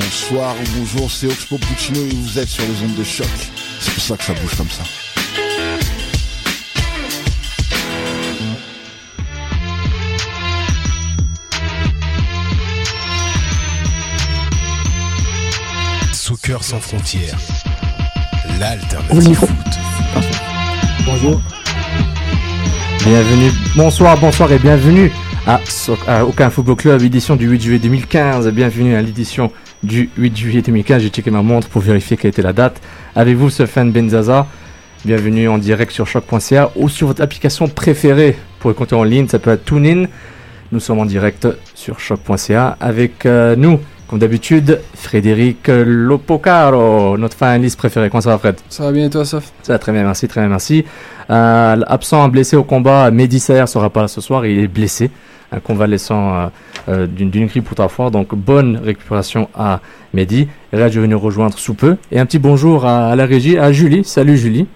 Bonsoir ou bonjour, c'est Oxpo Puccino et vous êtes sur les ondes de choc. C'est pour ça que ça bouge comme ça. Soccer sans frontières. L'alternative foot. Bonjour. Bienvenue, bonsoir, bonsoir et bienvenue à, So- à Aucun Football Club, édition du 8 juillet 2015. Bienvenue à l'édition du 8 juillet 2015. J'ai checké ma montre pour vérifier quelle était la date. Avec vous, ce fan Benzaza. Bienvenue en direct sur choc.ca ou sur votre application préférée pour écouter en ligne. Ça peut être TuneIn. Nous sommes en direct sur choc.ca avec euh, nous, comme d'habitude, Frédéric Lopocaro, notre finaliste préféré. Comment ça va, Fred? Ça va bien, toi, Soph ça va très bien, merci, très bien, merci. Euh, absent, blessé au combat, Mehdi sera pas là ce soir, il est blessé, un convalescent euh, euh, d'une grippe ou trois fois, donc bonne récupération à Mehdi. Et là, je vais nous rejoindre sous peu. Et un petit bonjour à, à la régie, à Julie. Salut Julie.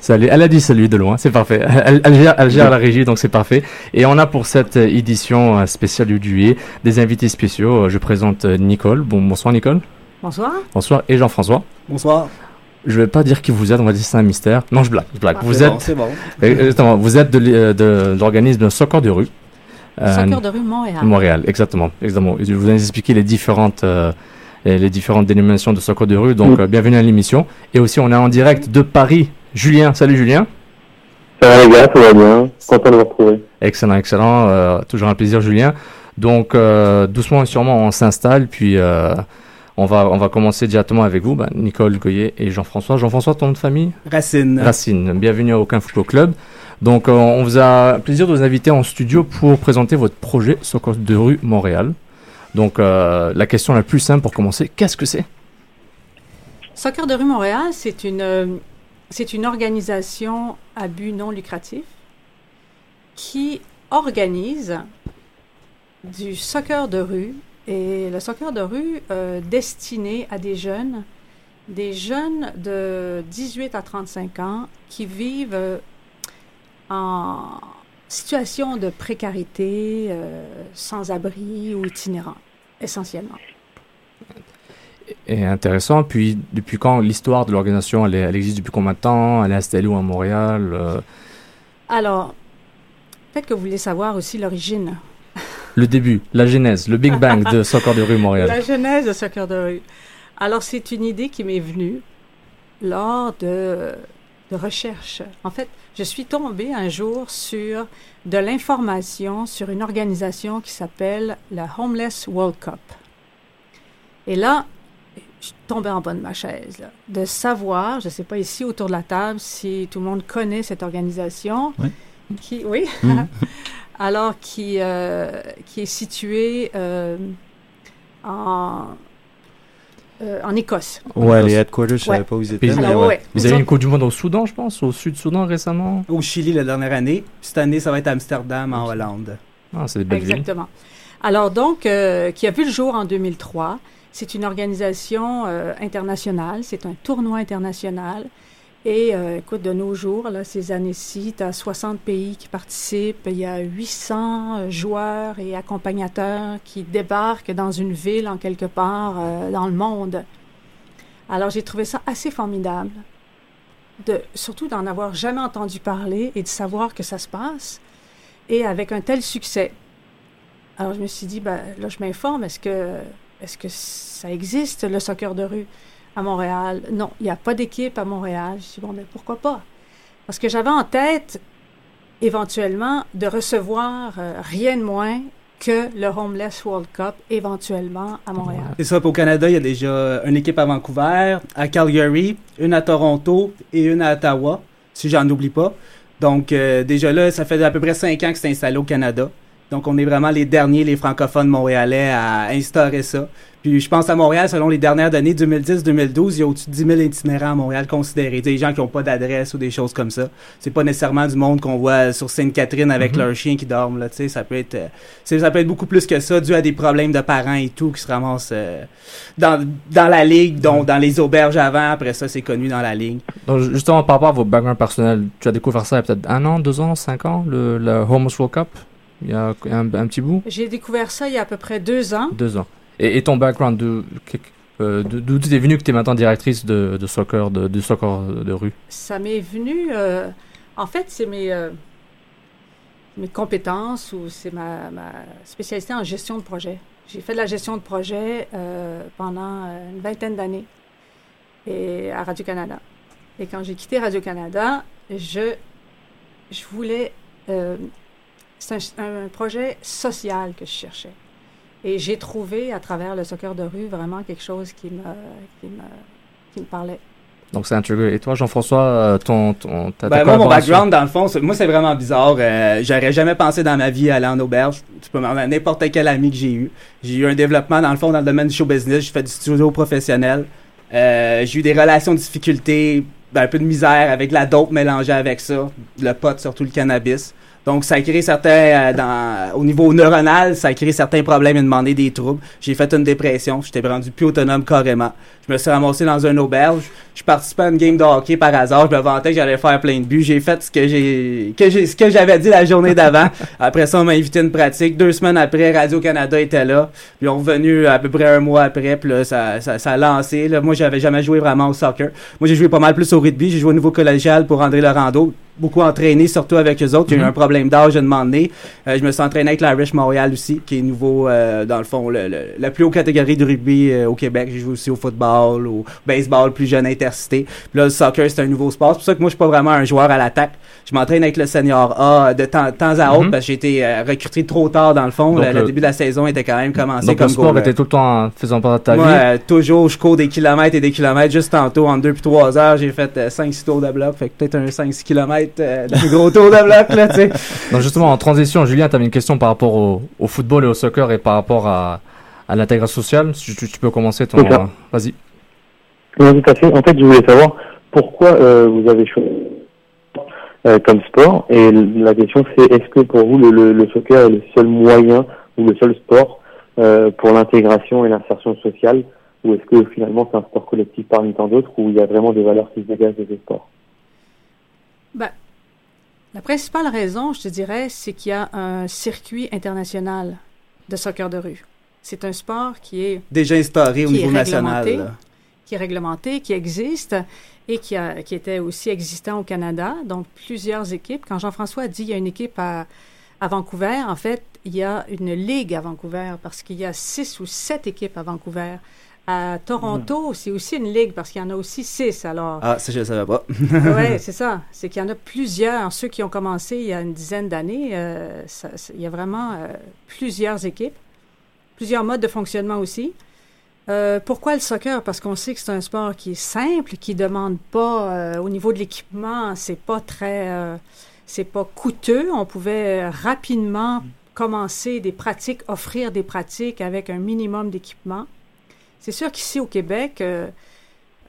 Salut, elle a dit salut de loin, c'est parfait. Elle, elle gère, elle gère la régie, donc c'est parfait. Et on a pour cette euh, édition euh, spéciale du juillet des invités spéciaux. Euh, Je présente euh, Nicole. Bon, bonsoir Nicole. Bonsoir. Bonsoir. Et Jean-François. Bonsoir. Je vais pas dire qui vous êtes, on va dire que c'est un mystère. Non, je blague, je blague. Ah, vous C'est êtes, bon, c'est bon. vous êtes de, l'é- euh, de, de l'organisme Soccer de rue. Euh, Soccer de rue Montréal. Montréal, exactement, exactement. Je vous ai expliqué les différentes, euh, les différentes dénominations de soccer de rue. Donc, euh, bienvenue à l'émission. Et aussi, on est en direct de Paris. Julien, salut Julien. Ça va les gars, tout va bien. Content de vous retrouver. Excellent, excellent. Euh, toujours un plaisir, Julien. Donc, euh, doucement et sûrement, on s'installe. Puis, euh, on va, on va commencer directement avec vous, ben, Nicole Goyer et Jean-François. Jean-François, ton nom de famille? Racine. Racine. Bienvenue à Aucun Football Club. Donc, euh, on vous a plaisir de vous inviter en studio pour présenter votre projet Soccer de rue Montréal. Donc, euh, la question la plus simple pour commencer, qu'est-ce que c'est? Soccer de rue Montréal, c'est une, euh, c'est une organisation à but non lucratif qui organise du soccer de rue et le soccer de rue euh, destiné à des jeunes, des jeunes de 18 à 35 ans qui vivent euh, en situation de précarité, euh, sans abri ou itinérant, essentiellement. Et intéressant. Puis, depuis quand l'histoire de l'organisation, elle, existe depuis combien de temps? Elle est installée où à Montréal Alors, peut-être que vous voulez savoir aussi l'origine. Le début, la genèse, le Big Bang de Soccer de rue Montréal. La genèse de Soccer de rue. Alors, c'est une idée qui m'est venue lors de, de recherche. En fait, je suis tombée un jour sur de l'information sur une organisation qui s'appelle la Homeless World Cup. Et là, je suis tombée en bas de ma chaise, là, de savoir, je ne sais pas ici autour de la table si tout le monde connaît cette organisation. Oui. Qui, oui. Mhm. Alors, qui, euh, qui est située euh, en, euh, en Écosse. Ouais, les headquarters, je savais Ouais. pas où ils étaient. Alors, mais ouais, ouais. ouais. Vous avez une Coupe du Monde au Soudan, je pense, au Sud-Soudan récemment Au Chili la dernière année. Cette année, ça va être Amsterdam, en Hollande. Ah, c'est des belles villes. Exactement. Alors donc, euh, qui a vu le jour en 2003 C'est une organisation euh, internationale, c'est un tournoi international. Et euh, écoute, de nos jours, là, ces années-ci, tu as 60 pays qui participent, il y a 800 euh, joueurs et accompagnateurs qui débarquent dans une ville en quelque part euh, dans le monde. Alors j'ai trouvé ça assez formidable, de, surtout d'en avoir jamais entendu parler et de savoir que ça se passe, et avec un tel succès. Alors je me suis dit, ben, là je m'informe, est-ce que, est-ce que ça existe le soccer de rue? À Montréal? Non, il n'y a pas d'équipe à Montréal. Je dit, bon, mais pourquoi pas? Parce que j'avais en tête éventuellement de recevoir euh, rien de moins que le Homeless World Cup éventuellement à Montréal. C'est ça, au Canada, il y a déjà une équipe à Vancouver, à Calgary, une à Toronto et une à Ottawa, si j'en oublie pas. Donc, euh, déjà là, ça fait à peu près cinq ans que c'est installé au Canada. Donc, on est vraiment les derniers, les francophones montréalais, à instaurer ça. Puis, je pense à Montréal, selon les dernières données, 2010-2012, il y a au-dessus de 10 000 itinérants à Montréal considérés. Des gens qui n'ont pas d'adresse ou des choses comme ça. C'est pas nécessairement du monde qu'on voit sur Sainte-Catherine avec Mhm. leurs chiens qui dorment, là, tu sais. Ça peut être, euh, ça peut être beaucoup plus que ça, dû à des problèmes de parents et tout, qui se ramassent euh, dans, dans la ligue, dont dans les auberges avant. Après ça, c'est connu dans la ligue. Donc, justement, par rapport à vos backgrounds personnels, tu as découvert ça il y a peut-être un an, deux ans, cinq ans, le, le Homeless World Cup? Il y a un, un petit bout J'ai découvert ça il y a à peu près deux ans. Deux ans. Et, et ton background, euh, d'où tu es venu que tu es maintenant directrice de, de soccer, de, de soccer de rue? Ça m'est venu. euh, en fait, c'est mes, euh, mes compétences ou c'est ma, ma spécialité en gestion de projet. J'ai fait de la gestion de projet euh, pendant euh, une vingtaine d'années et à Radio-Canada. Et quand j'ai quitté Radio-Canada, je, je voulais. C'est un, un projet social que je cherchais. Et j'ai trouvé à travers le soccer de rue vraiment quelque chose qui me, qui me, qui me parlait. Donc c'est intégré. Et toi, Jean-François, euh, ton, ton, ta, Ben, moi, mon background, dans le fond, c'est- moi, c'est vraiment bizarre. Euh, J'aurais jamais pensé dans ma vie aller en auberge. Tu peux demander à n'importe quel ami que j'ai eu. J'ai eu un développement, dans le fond, dans le domaine du show business. J'ai fait du studio professionnel. Euh, j'ai eu des relations de difficulté, ben, un peu de misère avec la dope mélangée avec ça. Le pot, surtout le cannabis. Donc, ça a créé certains, euh, dans, au niveau neuronal, ça a créé certains problèmes et demandé des troubles. J'ai fait une dépression. J'étais rendu plus autonome carrément. Je me suis ramassé dans une auberge. Je participais à une game de hockey par hasard. Je me vantais que j'allais faire plein de buts. J'ai fait ce que j'ai, que j'ai, ce que j'avais dit la journée d'avant. après ça, on m'a invité à une pratique. Deux semaines après, Radio-Canada était là. Puis on est revenu à peu près un mois après. Puis là, ça, ça, ça a lancé. Là, moi, j'avais jamais joué vraiment au soccer. Moi, j'ai joué pas mal plus au rugby. J'ai joué au niveau collégial pour André Laurando. Beaucoup entraîné, surtout avec eux autres. J'ai eu Mhm. un problème d'âge à donné. Euh, je me suis entraîné avec l'Irish Montréal aussi, qui est nouveau, euh, dans le fond, le, le- la plus haute catégorie de rugby euh, au Québec. J'ai joué aussi au football, au baseball, plus jeune intercité. Puis là, le soccer, c'est un nouveau sport. C'est pour ça que moi, je suis pas vraiment un joueur à l'attaque. Je m'entraîne avec le senior A de temps, temps à autre Mhm. parce que j'ai été euh, recruté trop tard dans le fond. Donc, le, le le- début de la saison était quand même commencé Donc comme le sport était tout le temps en faisant partie de ta Moi, vie? euh, toujours, je cours des kilomètres et des kilomètres. Juste tantôt, en 2 puis 3 heures, j'ai fait 5-6 tours de bloc. Fait peut-être un 5-6 kilomètres euh, de gros tour de bloc, là, tu sais. Donc justement, en transition, Julien, tu avais une question par rapport au, au football et au soccer et par rapport à, à l'intégration sociale. Si tu, tu peux commencer ton... Euh, Vas-y. Oui, tout à fait. En fait, je voulais savoir pourquoi euh, vous avez choisi euh, comme sport. Et la question, c'est est-ce que pour vous, le, le, le soccer est le seul moyen ou le seul sport euh, pour l'intégration et l'insertion sociale? Ou est-ce que finalement, c'est un sport collectif parmi tant d'autres où il y a vraiment des valeurs qui se dégagent de ce sport Ben, la principale raison, je te dirais, c'est qu'il y a un circuit international de soccer de rue. C'est un sport qui est, Déjà instauré au niveau national. qui est réglementé, qui existe et qui, a, qui était aussi existant au Canada. Donc, plusieurs équipes. Quand Jean-François a dit qu'il y a une équipe à, à Vancouver, en fait, il y a une ligue à Vancouver parce qu'il y a six ou sept équipes à Vancouver. À Toronto, c'est aussi une ligue parce qu'il y en a aussi six. Alors, Ah, ça, je ne savais pas. oui, c'est ça. C'est qu'il y en a plusieurs. Ceux qui ont commencé il y a une dizaine d'années, euh, il y a vraiment euh, plusieurs équipes, plusieurs modes de fonctionnement aussi. Euh, pourquoi le soccer? Parce qu'on sait que c'est un sport qui est simple, qui demande pas, au niveau de l'équipement, c'est pas très, c'est pas coûteux. On pouvait rapidement commencer des pratiques, offrir des pratiques avec un minimum d'équipement. C'est sûr qu'ici au Québec, euh,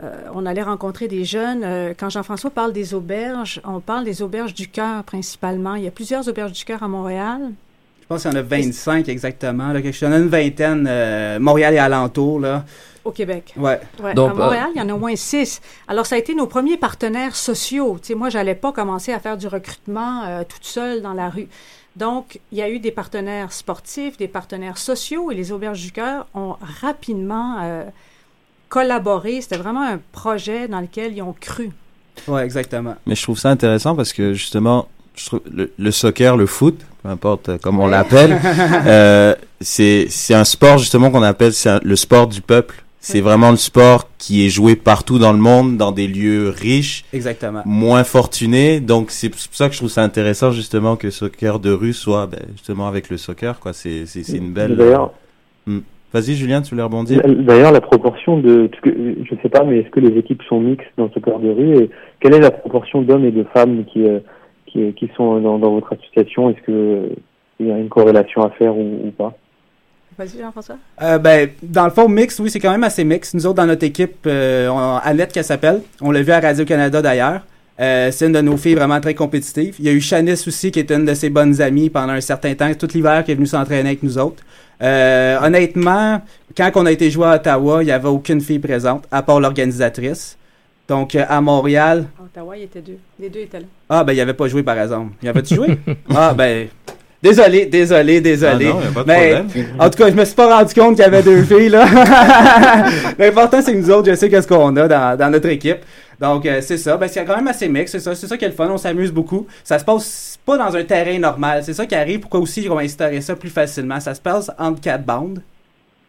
euh, on allait rencontrer des jeunes. euh, quand Jean-François parle des auberges, on parle des auberges du cœur principalement. Il y a plusieurs auberges du cœur à Montréal. pense qu'il y en a 25 exactement. Là, que je donne une vingtaine, euh, Montréal et alentour. Là. Au Québec. Ouais. Ouais, Donc, à Montréal, il y en a au moins six. Alors, ça a été nos premiers partenaires sociaux. Sais, moi, j'allais pas commencer à faire du recrutement euh, toute seule dans la rue. Donc, il y a eu des partenaires sportifs, des partenaires sociaux, et les Auberges du Cœur ont rapidement euh, collaboré. C'était vraiment un projet dans lequel ils ont cru. Ouais, exactement. Mais je trouve ça intéressant parce que justement, je trouve le, le soccer, le foot, peu importe euh, comment on Ouais. l'appelle, euh, c'est c'est un sport justement qu'on appelle un- le sport du peuple. C'est vraiment le sport qui est joué partout dans le monde, dans des lieux riches, Exactement. moins fortunés. Donc c'est pour ça que je trouve ça intéressant justement que soccer de rue soit ben, justement avec le soccer. quoi. C'est c'est c'est une belle. D'ailleurs, Hmm. Vas-y Julien, tu voulais rebondir? D'ailleurs, la proportion de, je sais pas, mais est-ce que les équipes sont mixtes dans ce soccer de rue? Et quelle est la proportion d'hommes et de femmes qui, euh, qui, qui sont dans, dans votre association? Est-ce que euh, il y a une corrélation à faire ou, ou pas? Vas-y, Jean-François? Euh, ben, dans le fond, mix, oui, c'est quand même assez mix. Nous autres, dans notre équipe, euh, on, Annette, qu'elle s'appelle, on l'a vu à Radio-Canada d'ailleurs. Euh, c'est une de nos filles vraiment très compétitives. Il y a eu Shanice aussi, qui est une de ses bonnes amies pendant un certain temps, tout l'hiver, qui est venue s'entraîner avec nous autres. Euh, honnêtement, quand on a été joué à Ottawa, il n'y avait aucune fille présente, à part l'organisatrice. Donc, euh, à Montréal, À Ottawa, il était deux. Les deux étaient là. ah, ben, il avait pas joué, par exemple. Il avait-tu joué? ah, ben, désolé, désolé, désolé. Ah non, y a pas de Mais, problème. en tout cas, je me suis pas rendu compte qu'il y avait deux filles, là. L'important, c'est que nous autres, je sais qu'est-ce qu'on a dans, dans notre équipe. Donc, euh, c'est ça. Ben, c'est quand même assez mix, c'est ça. C'est ça qui est le fun. On s'amuse beaucoup. Ça se passe pas dans un terrain normal. C'est ça qui arrive. Pourquoi aussi on va instaurer ça plus facilement? Ça se passe entre quatre bandes,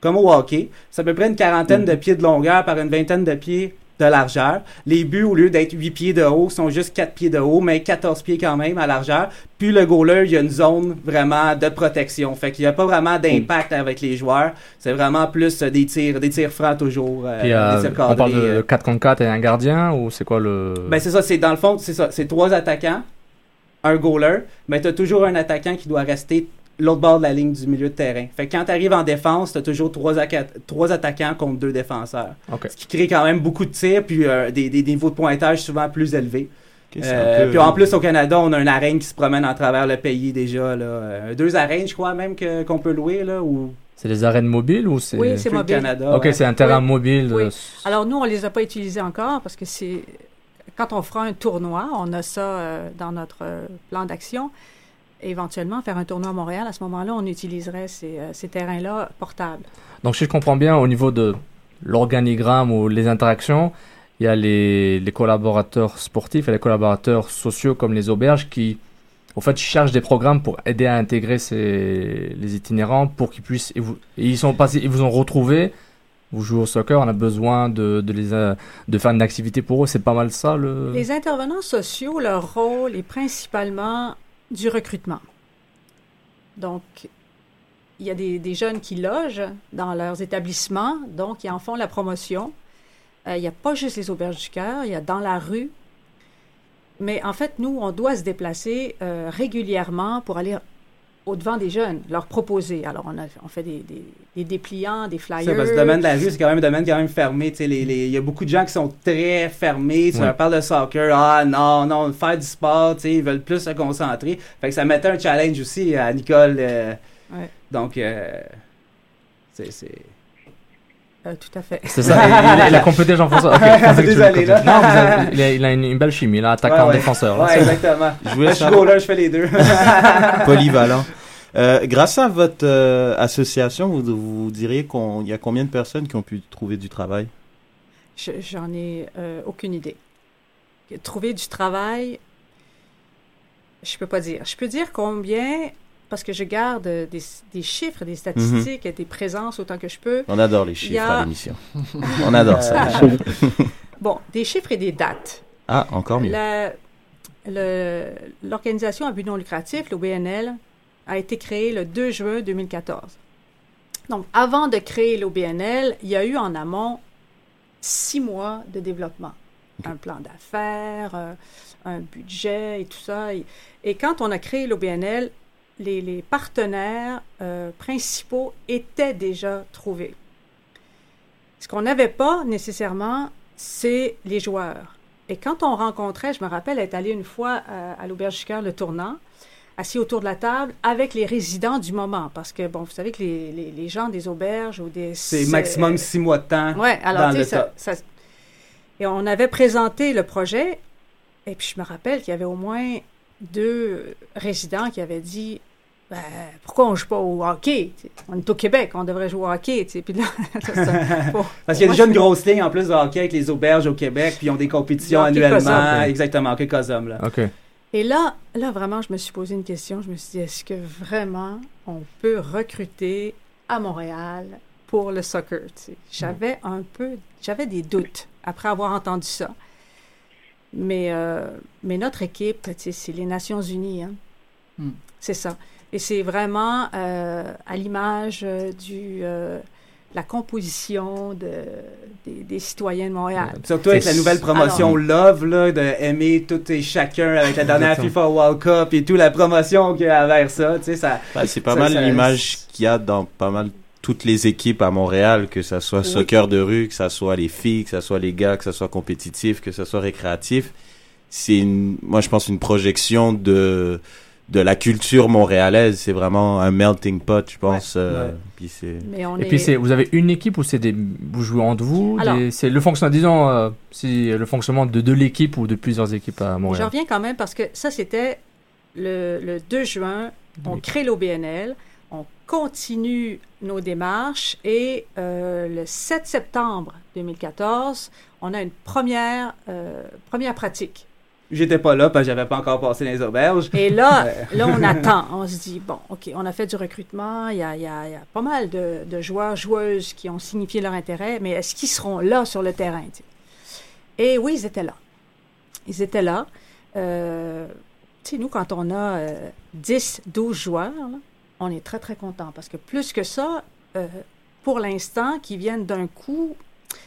comme au hockey. C'est à peu près une quarantaine de pieds de longueur par une vingtaine de pieds de largeur. Les buts, au lieu d'être 8 pieds de haut, sont juste 4 pieds de haut, mais 14 pieds quand même à largeur. Puis le goaler, il y a une zone vraiment de protection. Fait qu'il n'y a pas vraiment d'impact avec les joueurs. C'est vraiment plus euh, des tirs, des tirs francs toujours. euh, Puis, euh, des tirs on parle de 4 contre 4 et un gardien ou c'est quoi le. Ben c'est ça, c'est dans le fond, c'est ça, c'est trois attaquants, un goaler, mais t'as toujours un attaquant qui doit rester l'autre bord de la ligne du milieu de terrain. Fait que quand t'arrives en défense, t'as toujours trois, trois attaquants contre deux défenseurs. Ok. Ce qui crée quand même beaucoup de tirs, puis euh, des, des niveaux de pointage souvent plus élevés. Euh, peu- Puis en plus, au Canada, on a une arène qui se promène à travers le pays déjà. Là. Euh, deux arènes, je crois même que- qu'on peut louer. Là, ou... C'est des arènes mobiles ou c'est. Oui, c'est mobile. Canada. Ok, ouais. c'est un terrain Oui. mobile. Oui. Alors, nous, on les a pas utilisés encore parce que c'est. Quand on fera un tournoi, on a ça euh, dans notre plan d'action. Éventuellement, faire un tournoi à Montréal, à ce moment-là, on utiliserait ces, euh, ces terrains-là portables. Donc, si je comprends bien, au niveau de l'organigramme ou les interactions, il y a les, les collaborateurs sportifs et les collaborateurs sociaux comme les auberges qui, au fait, cherchent des programmes pour aider à intégrer ces, les itinérants pour qu'ils puissent. Et vous, et ils, sont passés, ils vous ont retrouvé. Vous jouez au soccer, on a besoin de, de, les, euh, de faire une activité pour eux. C'est pas mal ça le. Les intervenants sociaux, leur rôle est principalement du recrutement. Donc, il y a des, des jeunes qui logent dans leurs établissements, donc ils en font la promotion. Euh, il n'y a pas juste les auberges du cœur, il y a dans la rue. Mais en fait, nous, on doit se déplacer euh, régulièrement pour aller au-devant des jeunes, leur proposer. Alors, on, a, on fait des, des, des dépliants, des flyers. Ça, parce que le domaine de la rue, c'est quand même un domaine quand même fermé. tu sais, les- les- Il y a beaucoup de gens qui sont très fermés. Tu Ouais. leur parles de soccer. Ah non, non, faire du sport, ils veulent plus se concentrer. Fait que ça mettait un challenge aussi à Nicole. euh, Ouais. Donc, euh, c'est. c'est- Euh, tout à fait. C'est ça, il, il a- il a complété Jean-François. Désolé, là. Non, vous avez- il, a, il a une, une belle chimie, là, attaquant, Ouais, ouais. défenseur. là. Ouais, exactement. Je voulais je suis goaler, je fais les deux. polyvalent. Euh, grâce à votre euh, association, vous, vous diriez qu'il y a combien de personnes qui ont pu trouver du travail? Je- J'en ai euh, aucune idée. Trouver du travail, je peux pas dire. Je peux dire combien, parce que je garde des, des chiffres, des statistiques, et des présences autant que je peux. On adore les chiffres a- à l'émission. On adore ça. Bon, des chiffres et des dates. ah, encore mieux. Le- L'organisation à but non lucratif, l'OBNL, a été créée le 2 juin 2014. Donc, avant de créer l'OBNL, il y a eu en amont six mois de développement. Un plan d'affaires, euh, un budget et tout ça. Et, et quand on a créé l'OBNL, les, les partenaires euh, principaux étaient déjà trouvés. Ce qu'on n'avait pas nécessairement, c'est les joueurs. Et quand on rencontrait, je me rappelle être allée une fois à, à l'Auberge du Cœur, le tournant, assis autour de la table avec les résidents du moment. Parce que, bon, vous savez que les, les, les gens des auberges ou des... C'est maximum six mois de temps Ouais, alors, dans tu le sais, ça, Et on avait présenté le projet, et puis je me rappelle qu'il y avait au moins deux résidents qui avaient dit Ben, pourquoi on joue pas au hockey On est au Québec, on devrait jouer au hockey. tu sais. Puis là, ça- bon, Parce qu'il y a déjà une grosse ligne en plus de hockey avec les auberges au Québec, puis ils ont des compétitions annuellement. Exactement, hockey Cosum, là. OK. Et là, là, vraiment, je me suis posé une question. Je me suis dit, est-ce que vraiment on peut recruter à Montréal pour le soccer? tu sais? J'avais un peu, j'avais des doutes après avoir entendu ça. Mais, euh, mais notre équipe, tu sais, c'est les Nations Unies. hein. Hmm. C'est ça. Et c'est vraiment euh, à l'image euh, du euh, la composition de, des, des citoyens de Montréal. Surtout avec la nouvelle promotion Alors- Love, là, de aimer tout et chacun avec la dernière. FIFA World Cup et tout, la promotion qu'il y a vers ça, tu sais, ça... C'est pas ça- mal l'image qu'il y a dans pas mal toutes les équipes à Montréal, que ça soit Oui. soccer de rue, que ça soit les filles, que ça soit les gars, que ça soit compétitif, que ça soit récréatif. C'est une, moi je pense une projection de de la culture montréalaise. C'est vraiment un melting pot, je pense. euh, ouais. puis c'est. Mais on Et est- puis, c'est, vous avez une équipe ou c'est des, vous jouez entre vous? Alors- des- C'est le fonctionnement, disons, euh, c'est le fonctionnement de, de l'équipe ou de plusieurs équipes à Je Montréal. reviens quand même parce que ça, c'était le, le 2 juin. On crée l'OBNL, on continue nos démarches et euh, le 7 septembre 2014, on a une première, euh, première pratique. J'étais pas là parce que j'avais pas encore passé les auberges. Et là, Euh, là, on attend. On se dit, bon, OK, on a fait du recrutement. Il y a, il y a- il y a pas mal de, de joueurs, joueuses qui ont signifié leur intérêt, mais est-ce qu'ils seront là sur le terrain? Et oui, ils étaient là. Ils étaient là. Euh, tu sais, nous, quand on a euh, 10, 12 joueurs, là, on est très, très content parce que plus que ça, euh, pour l'instant, qui viennent d'un coup,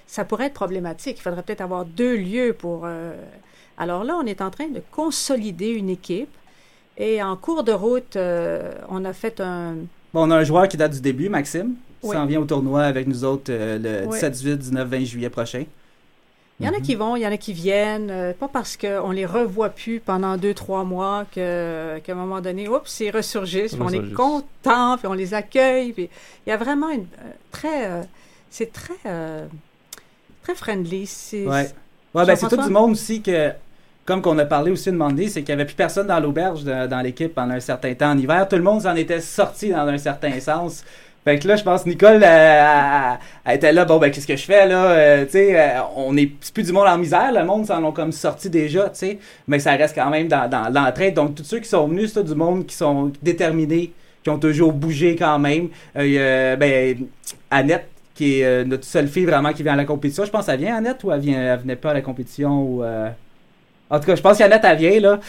ça pourrait être problématique. Il faudrait peut-être avoir deux lieux pour. Alors là, on est en train de consolider une équipe. Et en cours de route, euh, on a fait un. Bon, on a un joueur qui date du début, Maxime, qui Oui. s'en vient au tournoi avec nous autres euh, le Oui. 17, 18, 19, 20 juillet prochain. Il y en a qui vont, il y en a qui viennent, euh, pas parce qu'on les revoit plus pendant deux, trois mois que, qu'à un moment donné, oups, ils ressurgissent, puis on est content, puis on les accueille. Puis il y a vraiment une euh, très. euh, c'est très. euh, très friendly. C'est, Ouais. Ouais, ben c'est tout du monde aussi que, comme qu'on a parlé aussi de Monday, c'est qu'il n'y avait plus personne dans l'auberge dans l'équipe pendant un certain temps en hiver. Tout le monde s'en était sorti dans un certain sens. Fait que là, je pense Nicole euh, elle- elle était là, bon ben qu'est-ce que je fais là, Euh, tu sais, euh, on est plus du monde en misère, le monde s'en ont comme sorti déjà, tu sais, mais ça reste quand même dans, dans l'entraide. Donc tous ceux qui sont venus, c'est du monde qui sont déterminés, qui ont toujours bougé quand même. Ben Annette qui est notre seule fille vraiment qui vient à la compétition. Je pense qu'elle vient Annette ou elle vient elle venait pas à la compétition ou en tout cas, je pense qu'Annette elle vient là.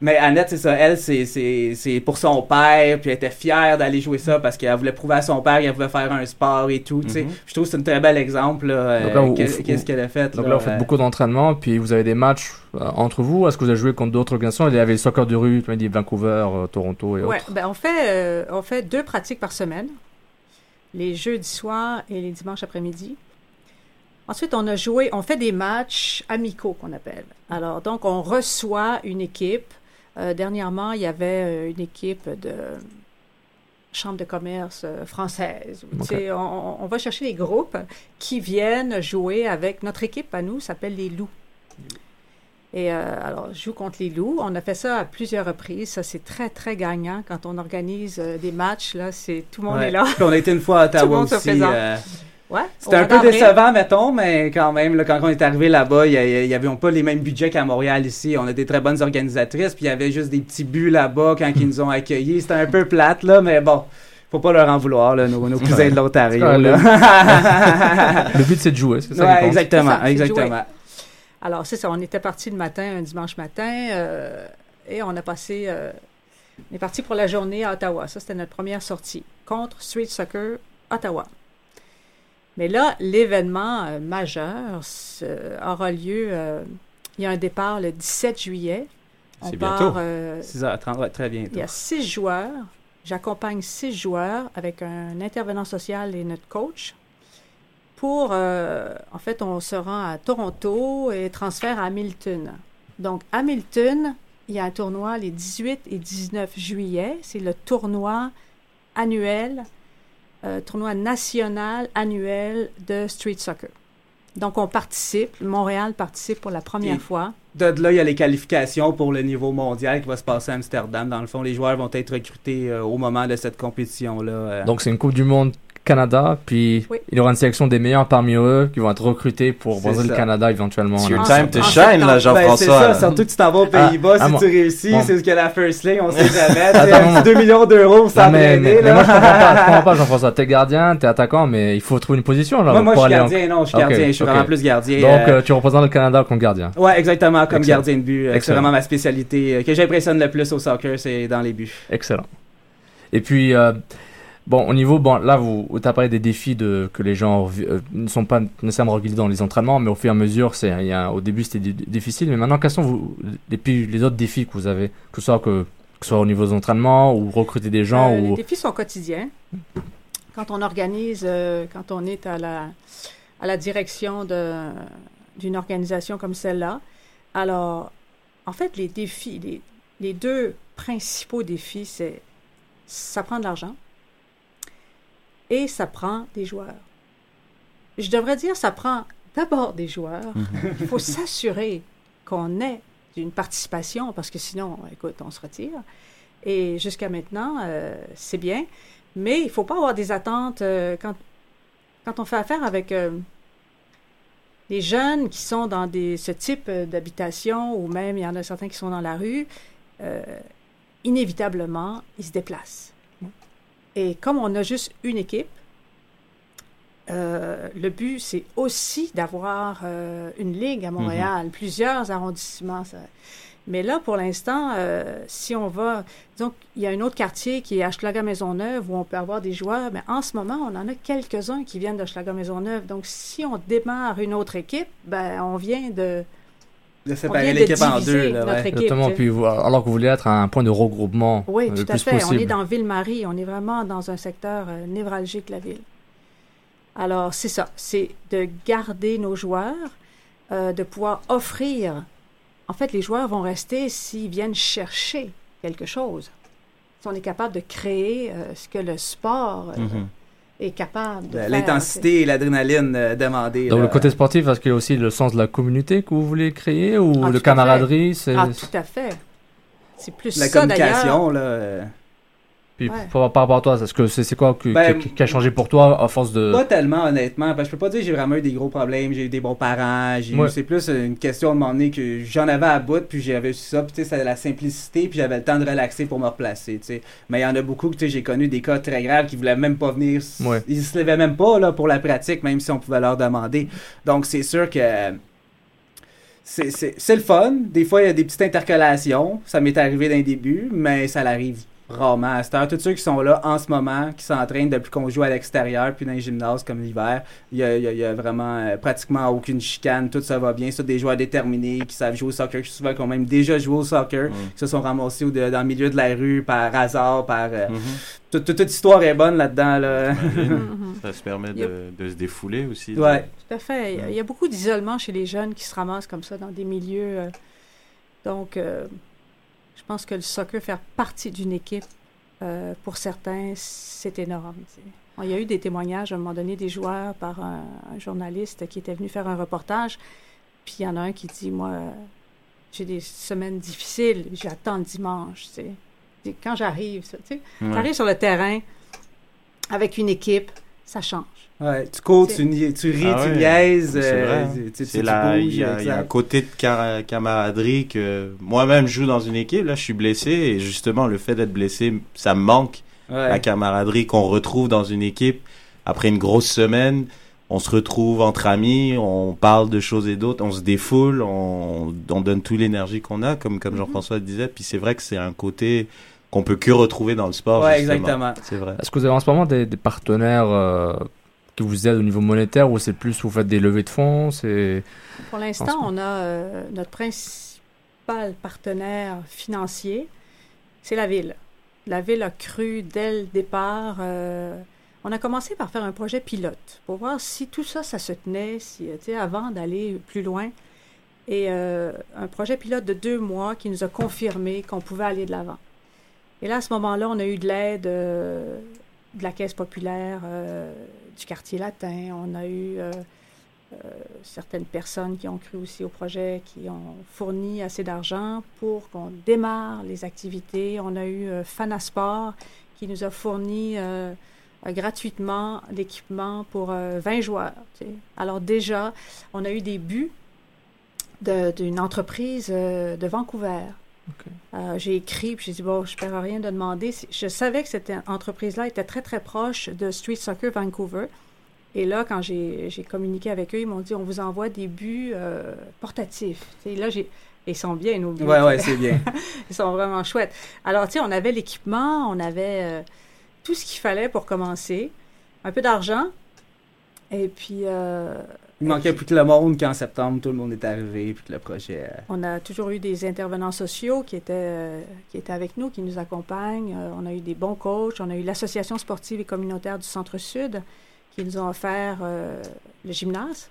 Mais Annette, c'est ça, elle, c'est, c'est, c'est pour son père, puis elle était fière d'aller jouer ça parce qu'elle voulait prouver à son père qu'elle voulait faire un sport et tout, tu sais. Mhm. Je trouve que c'est un très bel exemple, là, euh, là, qu'est-ce qu'elle a fait. Donc là, vous faites euh, beaucoup d'entraînement, puis vous avez des matchs euh, entre vous. Est-ce que vous avez joué contre d'autres organisations? Il y avait le soccer de rue, tu m'as dit Vancouver, euh, Toronto et Ouais, autres. ben on fait, euh, on fait deux pratiques par semaine, les jeudis soirs et les dimanches après-midi. Ensuite, on a joué, on fait des matchs amicaux qu'on appelle. Alors, donc, on reçoit une équipe. Euh, dernièrement, il y avait euh, une équipe de chambre de commerce euh, française. Tu Ok. sais, On, on va chercher des groupes qui viennent jouer avec notre équipe à nous, s'appelle les Loups. Et euh, alors, je joue contre les loups. On a fait ça à plusieurs reprises. Ça, c'est très, très gagnant quand on organise euh, des matchs. Là, c'est tout le monde ouais. est là. Puis on a été une fois à Ottawa aussi. euh, Ouais, C'était un peu décevant, mettons, mais quand même, là, quand on est arrivé là-bas, il y a- il y avait pas les mêmes budgets qu'à Montréal ici. On a des très bonnes organisatrices, puis il y avait juste des petits buts là-bas quand ils nous ont accueillis. C'était un peu plate, là, mais bon, faut pas leur en vouloir, là, nos, nos cousins de l'Ontario. Le- but, c'est de jouer, c'est ça Ouais, exactement, ça, exactement. jouer. Alors, c'est ça. On était parti le matin, un dimanche matin, euh, et on a passé. euh, on est parti pour la journée à Ottawa. Ça, c'était notre première sortie contre Street Soccer Ottawa. Mais là, l'événement euh, majeur aura lieu. euh, il y a un départ le 17 juillet. On C'est part, bientôt. euh, 6h30, ouais, très bientôt. il y a six joueurs. J'accompagne six joueurs avec un intervenant social et notre coach. Pour, euh, en fait, on se rend à Toronto et transfert à Hamilton. Donc, Hamilton, il y a un tournoi les 18 et 19 juillet. C'est le tournoi annuel, euh, tournoi national annuel de street soccer. Donc, on participe. Montréal participe pour la première Et- fois. De là, il y a les qualifications pour le niveau mondial qui va se passer à Amsterdam. Dans le fond, les joueurs vont être recrutés euh, au moment de cette compétition-là. euh. Donc c'est une Coupe du Monde Canada, puis Oui. il y aura une sélection des meilleurs parmi eux qui vont être recrutés pour C'est Brésil ça. Canada éventuellement. It's your time to shine, là, Ben, c'est Jean-François. ça, surtout que tu t'en vas aux Ah, Pays-Bas, ah, si tu réussis, bon. c'est ce que la First League, on sait jamais. Attends, C'est petit 2 millions d'euros Non, sans mais, mais, mais là. moi je comprends pas, je comprends pas Jean-François. T'es gardien, t'es attaquant, mais il faut trouver une position là Moi, moi, je suis en- gardien, non, je suis gardien, je suis vraiment plus gardien. Donc euh, euh, tu représentes le Canada comme gardien. Ouais, exactement, comme Excellent. gardien de but. euh, C'est vraiment ma spécialité. euh, que j'impressionne le plus au soccer, c'est dans les buts. Excellent. Et puis, euh, bon, au niveau, bon, là, vous, tu as parlé des défis de, que les gens euh, ne sont pas nécessairement réguliers dans les entraînements, mais au fur et à mesure, c'est, il y a, au début, c'était di- difficile, mais maintenant, quels sont vous, les, les autres défis que vous avez, que ce soit, que, que soit au niveau des entraînements ou recruter des gens Euh, ou... Les défis sont quotidiens. Quand on organise, euh, quand on est à la, à la direction de- d'une organisation comme celle-là, alors, en fait, les défis, les, les deux principaux défis, c'est ça prend de l'argent et ça prend des joueurs. Je devrais dire, ça prend d'abord des joueurs. Il faut s'assurer qu'on ait une participation parce que sinon, écoute, on se retire. Et jusqu'à maintenant, euh, c'est bien. Mais il ne faut pas avoir des attentes euh, quand, quand on fait affaire avec euh, les jeunes qui sont dans des, ce type euh, d'habitation ou même il y en a certains qui sont dans la rue. inévitablement, ils se déplacent. Et comme on a juste une équipe, euh, le but, c'est aussi d'avoir euh, une ligue à Montréal, plusieurs arrondissements. ça- Mais là, pour l'instant, euh, si on va... Disons qu'il y a un autre quartier qui est Hochelaga Maisonneuve où on peut avoir des joueurs, mais en ce moment, on en a quelques-uns qui viennent d'Hochelaga Maisonneuve. Donc, si on démarre une autre équipe, ben, on vient de... Séparer de l'équipe en deux. Là, ouais. équipe. Exactement, puis alors que vous voulez être un point de regroupement Oui, euh, le tout à fait. possible. On est dans Ville-Marie. On est vraiment dans un secteur euh, névralgique de la ville. Alors, c'est ça. C'est de garder nos joueurs, euh, de pouvoir offrir. En fait, les joueurs vont rester s'ils viennent chercher quelque chose. Si on est capable de créer euh, ce que le sport euh, Mhm. Est capable de. L'intensité et l'adrénaline euh, demandée. Donc là. le côté sportif, est-ce qu'il y a aussi le sens de la communauté que vous voulez créer ou Ah, de camaraderie c'est... Ah, tout à fait. C'est plus La ça, communication, là. Puis Ouais. par, par rapport à toi, est-ce que c'est, c'est quoi Ben, qui, a changé pour toi à force de... Pas tellement, honnêtement, parce que je peux pas dire que j'ai vraiment eu des gros problèmes, j'ai eu des bons parents, j'ai eu- Ouais. c'est plus une question de m'emmener que j'en avais à bout, puis j'avais su ça, puis tu sais, c'était la simplicité, puis j'avais le temps de relaxer pour me replacer, tu sais. Mais il y en a beaucoup que, j'ai connu des cas très graves qui voulaient même pas venir, Ouais. ils se levaient même pas, là, pour la pratique, même si on pouvait leur demander. Donc, c'est sûr que c'est- c'est c'est le fun. Des fois, il y a des petites intercalations. Ça m'est arrivé d'un début, mais ça l'arrive rarement heure. Tous ceux qui sont là en ce moment, qui s'entraînent depuis qu'on joue à l'extérieur, puis dans les gymnases comme l'hiver, il y a, il y a- il y a vraiment euh, pratiquement aucune chicane. Tout ça va bien. C'est des joueurs déterminés qui savent jouer au soccer, qui souvent qui ont même déjà joué au soccer, qui se sont ramassés de- dans le milieu de la rue par hasard, par... euh, Mhm. toute, toute, toute histoire est bonne là-dedans. Là. Ça se permet de, de se défouler aussi. ouais. Tout à fait. Il y a- Il y a beaucoup d'isolement chez les jeunes qui se ramassent comme ça dans des milieux. euh, donc, euh, je pense que le soccer, faire partie d'une équipe, euh, pour certains, c'est énorme. Il y a eu des témoignages à un moment donné des joueurs par un, un journaliste qui était venu faire un reportage. Puis il y en a un qui dit Moi, euh, j'ai des semaines difficiles, j'attends le dimanche. Quand j'arrive, ça, tu sais, Ouais. j'arrive sur le terrain avec une équipe, ça change. Ouais, tu cours, tu, tu ris, Ah tu ouais, niaises, c'est euh, vrai, hein. tu- tu- là, il bouges, y, a- il y a un côté de camaraderie que moi-même je joue dans une équipe. Là, je suis blessé et justement le fait d'être blessé, ça me manque Ouais. la camaraderie qu'on retrouve dans une équipe après une grosse semaine. On se retrouve entre amis, on parle de choses et d'autres, on se défoule, on, on donne toute l'énergie qu'on a, comme comme Jean-François le disait. Puis c'est vrai que c'est un côté qu'on peut que retrouver dans le sport. Ouais, justement. exactement. C'est vrai. Est-ce que vous avez en ce moment des, des partenaires euh, qui vous aident au niveau monétaire ou c'est plus vous faites des levées de fonds c'est... Pour l'instant, on a euh, notre principal partenaire financier, c'est la ville. La ville a cru dès le départ. euh, on a commencé par faire un projet pilote pour voir si tout ça, ça se tenait, si, tu sais, avant d'aller plus loin. et euh, un projet pilote de deux mois qui nous a confirmé qu'on pouvait aller de l'avant. Et là, à ce moment-là, on a eu de l'aide euh, de la Caisse populaire, euh, du quartier latin. On a eu euh, certaines personnes qui ont cru aussi au projet, qui ont fourni assez d'argent pour qu'on démarre les activités. On a eu Fanasport qui nous a fourni gratuitement l'équipement pour euh, 20 joueurs. Alors déjà, on a eu des buts d'une entreprise de Vancouver. Euh, j'ai écrit, puis j'ai dit, bon, je ne perds rien de demander. Je savais que cette entreprise-là était très, très proche de Street Soccer Vancouver. Et là, quand j'ai communiqué avec eux, ils m'ont dit, on vous envoie des buts euh, portatifs. Et là, j'ai... Ils sont bien, nos buts. Ouais, ouais, c'est bien. Ils sont vraiment chouettes. Alors, tu sais, on avait l'équipement, on avait euh, tout ce qu'il fallait pour commencer. Un peu d'argent. Et puis, Il manquait plus que le monde qu'en septembre, tout le monde est arrivé, puis que le projet. euh, On a toujours eu des intervenants sociaux qui étaient, euh, qui étaient avec nous, qui nous accompagnent. Euh, on a eu des bons coachs. On a eu l'Association sportive et communautaire du Centre-Sud qui nous ont offert euh, le gymnase.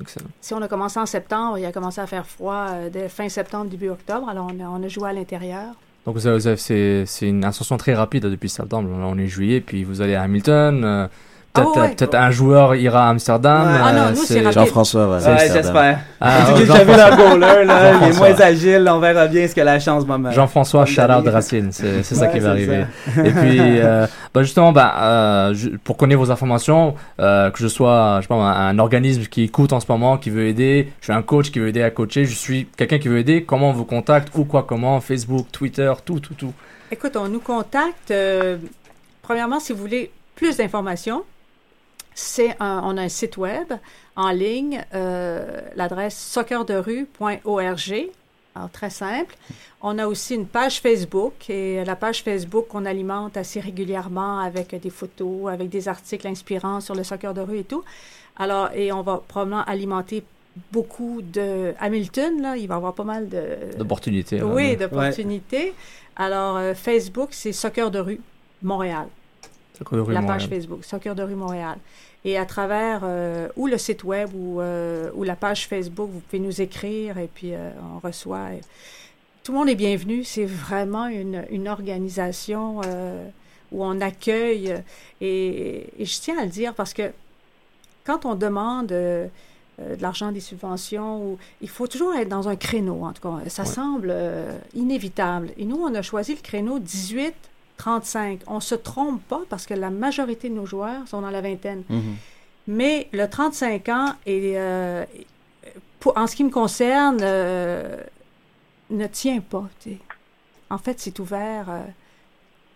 Excellent. Si on a commencé en septembre, il a commencé à faire froid euh, dès fin septembre, début octobre. Alors, on a, on a joué à l'intérieur. Donc c'est c'est une ascension très rapide depuis septembre. Là, on est juillet, puis vous allez à Hamilton. Peut-être Ah ouais. peut-être un joueur ira à Amsterdam. Ouais. Ah non, nous, c'est. Jean-François Ouais, j'espère. Ah, J'ai oh, vu Jean-François. le goaler, là, il est moins agile, on verra bien ce que la chance me. Jean-François, va me shout out donner. de Racine, c'est ça qui va arriver. Et puis, euh, bah justement, bah, euh, pour connaître vos informations, euh, que je sois, je sais pas, un, un organisme qui écoute en ce moment, qui veut aider, je suis un coach qui veut aider à coacher, je suis quelqu'un qui veut aider, comment on vous contacte, ou quoi, comment, Facebook, Twitter, tout, tout, tout. Écoute, on nous contacte. euh, premièrement, si vous voulez plus d'informations, c'est un- on a un site web en ligne, euh, l'adresse soccerderue.org. Alors, très simple. On a aussi une page Facebook et la page Facebook qu'on alimente assez régulièrement avec des photos, avec des articles inspirants sur le soccer de rue et tout. Alors, et on va probablement alimenter beaucoup de Hamilton, là, il va y avoir pas mal de D'opportunités. oui, d'opportunités. Alors, euh, Facebook, c'est Soccer de rue Montréal. Soccer de rue la Montréal. page Facebook, Soccer de rue Montréal. Et à travers euh, ou le site web ou, euh, ou la page Facebook, vous pouvez nous écrire et puis euh, on reçoit. et- Tout le monde est bienvenu. C'est vraiment une, une organisation où on accueille. Et, et je tiens à le dire parce que quand on demande de l'argent des subventions, ou, il faut toujours être dans un créneau, en tout cas. Ça Ouais. semble euh, inévitable. Et nous, on a choisi le créneau 18-35. On se trompe pas parce que la majorité de nos joueurs sont dans la vingtaine. Mhm. Mais le 35 ans, est, euh, pour, en ce qui me concerne, euh, ne tient pas. En fait, c'est ouvert. euh,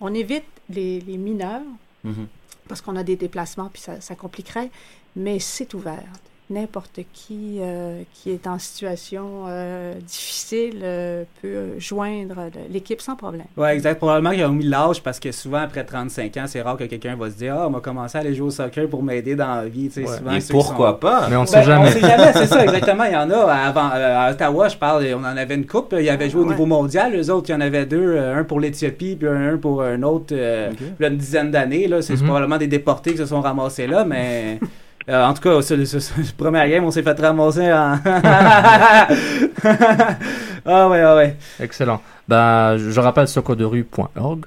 on évite les, les mineurs Mhm. parce qu'on a des déplacements, puis ça, ça compliquerait, mais c'est ouvert. N'importe qui euh, qui est en situation euh, difficile euh, peut joindre l'équipe sans problème. Ouais, exact. Probablement qu'ils ont mis l'âge parce que souvent, après 35 ans, c'est rare que quelqu'un va se dire Ah, on va commencer à aller jouer au soccer pour m'aider dans la vie. Ouais. souvent, Et pourquoi sont- pas? Mais on Ben, sait jamais. On sait jamais, c'est ça, exactement. Il y en a. Avant, euh, à Ottawa, je parle, on en avait une coupe. Il y avait joué au Ouais. niveau mondial. Eux autres, il y en avait deux. un pour l'Éthiopie, puis un pour un autre, euh, Ok. il y a une dizaine d'années. là. C'est Mhm. probablement des déportés qui se sont ramassés là, mais. euh, en tout cas, ce, premier game, on s'est fait ramasser en. ah ouais, ah ouais. Excellent. Bah, je rappelle soccerderue.org.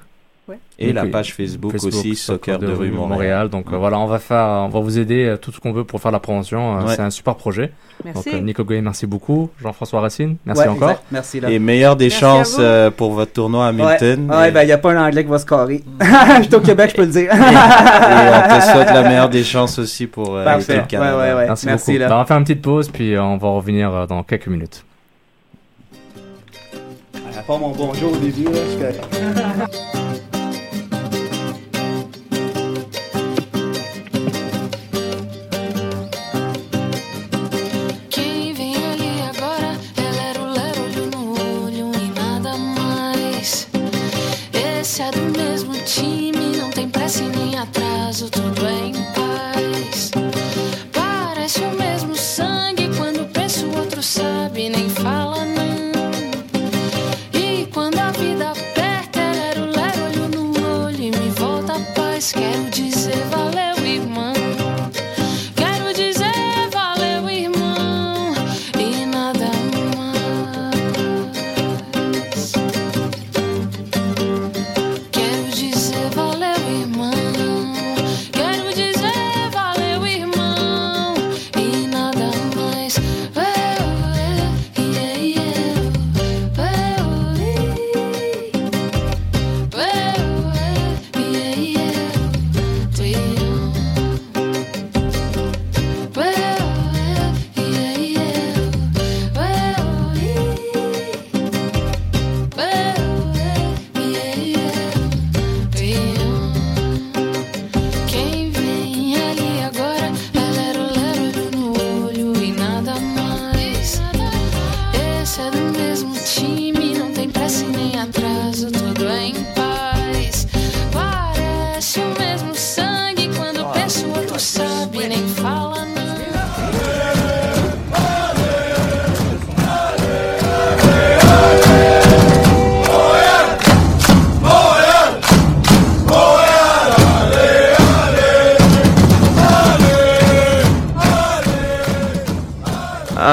Et Donc, la oui, page Facebook, aussi, Soccer de rue Montréal. Montréal. Donc euh, voilà, on va faire, on va vous aider euh, tout ce qu'on veut pour faire la promotion. Euh, Ouais. C'est un super projet. Merci. Donc euh, Nico merci beaucoup. Jean-François Racine, merci Ouais, encore. exact. Merci là. Et meilleure des Merci chances euh, pour votre tournoi à Hamilton. Ouais, ouais et, ben, il n'y a pas un anglais qui va se carrer. Je suis au Québec, je peux le dire. et on te souhaite la meilleure des chances aussi pour euh, Parfait. l'équipe Canada. Ouais, ouais, ouais. Merci, Merci, beaucoup. là. Bah, on va faire une petite pause puis on va revenir euh, dans quelques minutes. À part mon bonjour au début, là, je suis Parece em atraso, tudo é em paz.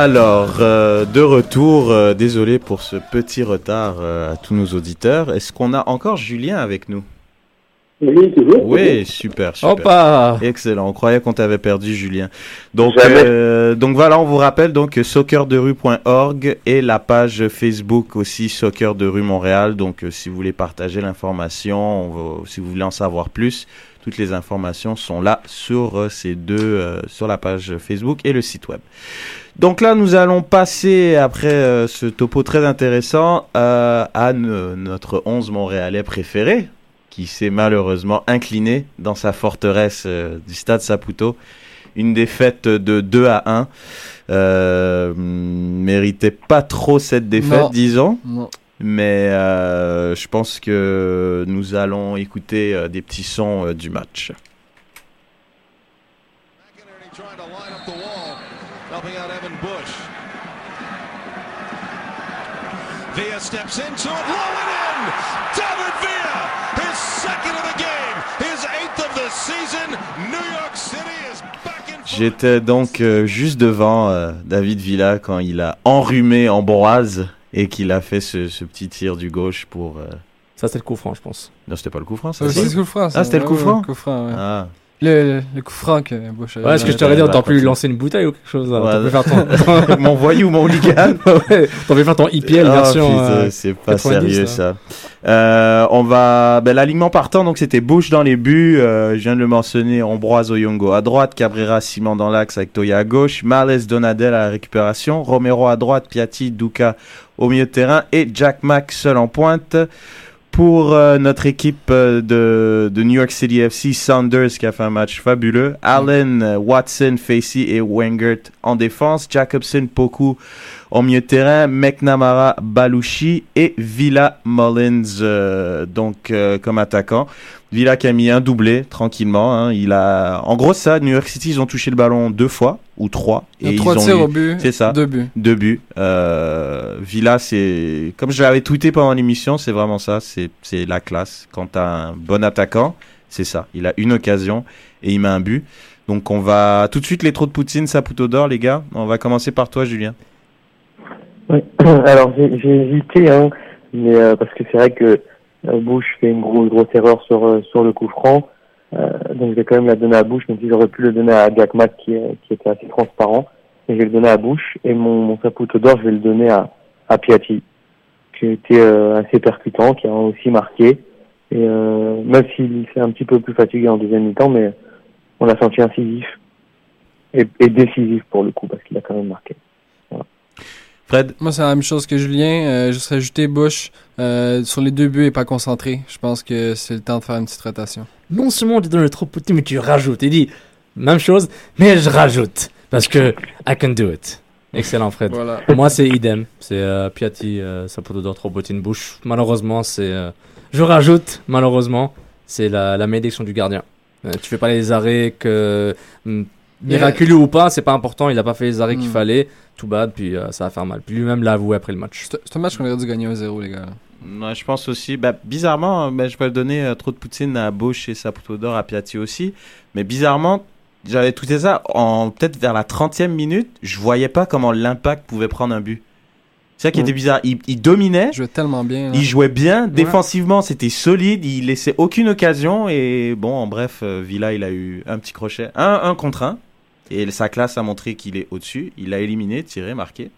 Alors, euh, de retour, euh, désolé pour ce petit retard euh, à tous nos auditeurs. Est-ce qu'on a encore Julien avec nous? Oui, toujours. Oui, super, super. Excellent. On croyait qu'on t'avait perdu, Julien. Donc, euh, donc voilà, on vous rappelle donc soccerderue.org et la page Facebook aussi Soccer de rue Montréal. Donc, euh, si vous voulez partager l'information, si vous voulez en savoir plus, toutes les informations sont là sur euh, ces deux, euh, sur la page Facebook et le site web. Donc là, nous allons passer, après euh, ce topo très intéressant, euh, à ne- notre 11 Montréalais préféré, qui s'est malheureusement incliné dans sa forteresse euh, du stade Saputo. Une défaite de 2 à 1. Euh, méritait pas trop cette défaite, Non. disons. Non. Mais je pense que nous allons écouter des petits sons du match. helping out Evan Bush. Villa steps into it, low and in. David Villa, his second of the game, his eighth of the season. New York City is back in. J'étais donc euh, juste devant euh, David Villa quand il a enrhumé Ambroise et qu'il a fait ce, ce petit tir du gauche pour. euh, Ça, c'est le coup franc, je pense. Non, c'était pas le coup franc, ça. Euh, si c'est le coup franc. ça. Ah, c'était le coup ouais, franc le coup franc, ouais. Ah. Le, le, le coup franc que Bush Ouais, ce que je t'aurais dit, on t'aurait pu lui lancer une bouteille ou quelque chose. là. Ouais, T'aurais pu faire ton... mon voyou, mon hooligan. ouais, t'aurais pu faire ton IPL Ah, version. euh, c'est pas 90, sérieux ça. Euh, on va, ben, l'alignement partant, donc c'était Bush dans les buts. euh, je viens de le mentionner, Ambroise Oyongo à droite, Cabrera Simon dans l'axe avec Toya à gauche, Marles Donadel à la récupération, Romero à droite, Piatti, Duca au milieu de terrain et Jack Mack seul en pointe. Pour euh, notre équipe euh, de, de New York City FC, Saunders qui a fait un match fabuleux, Allen, euh, Watson, Facey et Wengert en défense, Jacobson, Poku au milieu de terrain, McNamara, Balouchi et Villa Mullins euh, donc euh, comme attaquant. Villa qui a mis un doublé tranquillement. hein. Il a, en gros ça, New York City ils ont touché le ballon deux fois ou trois et trois ils ont tirs eu- au but, C'est ça. deux buts. Deux buts. Euh, Villa c'est comme je l'avais tweeté pendant l'émission, c'est vraiment ça. C'est c'est la classe. Quand t'as un bon attaquant, c'est ça. Il a une occasion et il met un but. Donc on va tout de suite les trous de Poutine, Saputo d'or les gars. On va commencer par toi Julien. Oui. Alors j'ai hésité, hein, mais euh, parce que c'est vrai que euh, Bush fait une grosse erreur sur euh, sur le coup franc, euh, donc je vais quand même la donner à Bush, même si j'aurais pu le donner à Jack qui, qui était assez transparent, et je vais le donner à Bush et mon mon Saputo d'or je vais le donner à à Piatti, qui était euh, assez percutant, qui a aussi marqué, et euh, même s'il s'est un petit peu plus fatigué en deuxième mi-temps, mais on l'a senti incisif et, et décisif pour le coup parce qu'il a quand même marqué. Fred? Moi, c'est la même chose que Julien. Euh, je serais ajouté Bush euh, sur les deux buts et pas concentré. Je pense que c'est le temps de faire une petite rotation. Non seulement tu donnes le trop petit, mais tu rajoutes. Il dit même chose, mais je rajoute. Parce que I can do it. Excellent, Fred. Voilà. Moi, c'est idem. C'est euh, Piatti, euh, Saputo d'or, Trobotine, Bush. Malheureusement, c'est. euh, je rajoute, malheureusement, c'est la, la malédiction du gardien. Euh, tu fais pas les arrêts que. hum, Miraculeux ou pas, c'est pas important. Il a pas fait les arrêts qu'il Hmm. fallait. Tout bad, puis euh, ça va faire mal. Puis lui-même l'a avoué après le match. C'est un match qu'on aurait dû gagner 1-0, les gars. Ouais, je pense aussi. Bah, bizarrement, euh, bah, je vais donner euh, trop de poutine à Bush et Saputo d'or à Piatti aussi. Mais bizarrement, j'avais tout ça en peut-être vers la 30e minute. Je voyais pas comment l'impact pouvait prendre un but. C'est ça qui était bizarre. Il, il dominait. Il jouait tellement bien. là. Il jouait bien, Ouais. défensivement c'était solide, il laissait aucune occasion et bon en bref Villa il a eu un petit crochet, un, un contre un et sa classe a montré qu'il est au-dessus, il l'a éliminé, tiré, marqué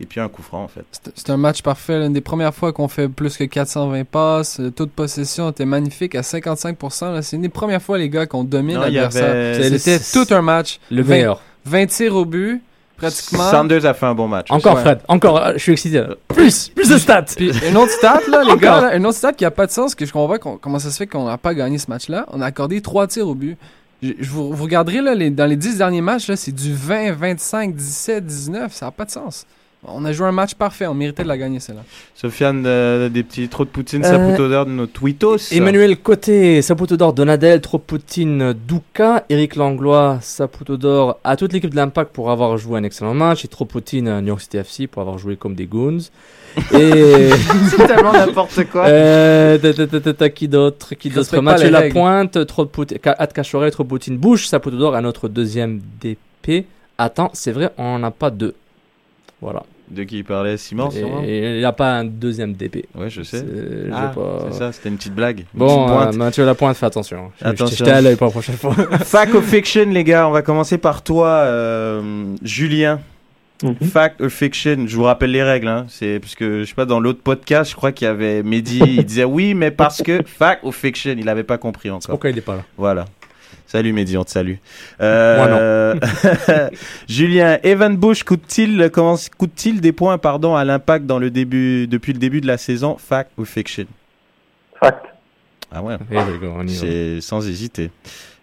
et puis un coup franc en fait. C'était- C'était un match parfait. L'une des premières fois qu'on fait plus que 420 passes. Le taux de possession était magnifique à 55%. là. C'est une des premières fois, les gars, qu'on domine l'adversaire. avait- C'était c'est- tout un match. Le 20 meilleur. 20 tirs au but, pratiquement. Sanders a fait un bon match. Encore, Ouais. Fred. Encore, euh, je suis excité. Plus, plus de stats. Puis une autre stat, là, les gars, là, une autre stat qui a pas de sens, que je comprends pas comment ça se fait qu'on n'a pas gagné ce match-là. On a accordé 3 tirs au but. Je, vous, vous regarderez, là, les, dans les 10 derniers matchs, c'est du 20, 25, 17, 19. Ça n'a pas de sens. On a joué un match parfait. On méritait de la gagner, celle-là. Sofiane euh, des petits trous de poutine, Euh, Saputo d'or de nos tweetos. Emmanuel Côté, Saputo d'or, Donadel, Tropoutine, Douka, Eric Langlois, Saputo d'or à toute l'équipe de l'Impact pour avoir joué un excellent match et Tropoutine à New York City FC pour avoir joué comme des goons. Et C'est tellement n'importe quoi. Euh, ta- ta- ta- ta- ta- qui d'autre Qui d'autre? Respecte pas Mathieu les règles. Lapointe, Tropoutine, Ad Cachorel, Tropoutine, Bouche, Saputo d'or à notre deuxième DP. Attends, c'est vrai, on n'en a pas deux. Voilà. De qui il parlait Simon, Et il n'y a pas un deuxième DP. Ouais, je sais. C'est Ah, pas- c'est ça, c'était une petite blague. Une Bon, petite pointe. euh, Mathieu Lapointe, fais attention. Je- je Attention. t'ai jeté à l'œil pour la prochaine fois. Fact or fiction, les gars, on va commencer par toi, euh, Julien. Fact or fiction, je vous rappelle les règles, hein. C'est parce que je sais pas dans l'autre podcast, je crois qu'il y avait Mehdi, il disait oui, mais parce que fact or fiction, il avait pas compris encore. pourquoi il est pas là? Voilà. Salut Mehdi, on te salue. Euh, Julien, Evan Bush coûte-t-il comment coûte-t-il des points pardon à l'impact dans le début depuis le début de la saison, fact or fiction? Fact. Ah ouais. Eh, va. C'est sans hésiter.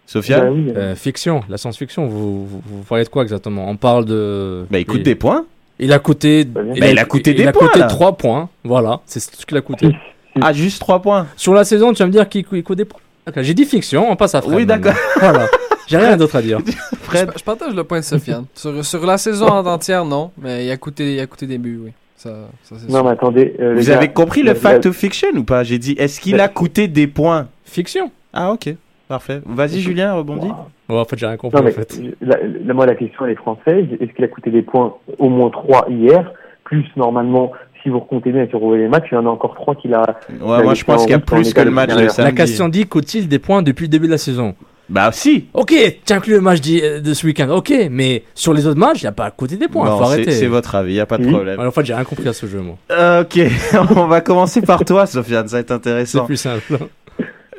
Sofiane Euh, Fiction, la science-fiction, vous, vous, vous parlez de quoi exactement? On parle de. Bah, il coûte il- des points. Il a coûté. Bah, il a coûté des il a points, coûté là. 3 points. Voilà, c'est ce qu'il a coûté. Ah, juste 3 points. Sur la saison, tu vas me dire qu'il coûte des points. D'accord, J'ai dit fiction, on passe à Fred. Oui, d'accord. Voilà. J'ai rien d'autre à dire. Je, je partage le point de Sofiane. sur, sur la saison en entière, non, mais il a coûté, il a coûté des buts, oui. Ça, ça, c'est Non, sûr. mais attendez. euh, Vous gars, avez compris le fact or fiction ou pas? J'ai dit, est-ce qu'il a coûté des points? Fiction. Ah, ok. Parfait. Vas-y, Julien, rebondis. Bon, en fait, j'ai rien compris. Non, mais en fait. la, la- moi, la question, elle est française. Est-ce qu'il a coûté des points Au moins 3 hier? Plus, normalement, si vous recomptez bien revoyez les matchs, il y en a encore 3 qu'il a. Ouais, moi, je pense qu'il y a plus que le match de La samedi. question dit coûte-t-il des points depuis le début de la saison? Bah, si. Ok, tu inclus le match d'hi- de ce week-end. Ok, mais sur les autres matchs, il n'y a pas coûté des points. Bon, faut c'est- arrêter. c'est votre avis, y a pas de problème. En fait, j'ai rien compris à ce jeu, moi. Euh, Ok, on va commencer par toi, Sofiane, ça va être intéressant. C'est plus simple.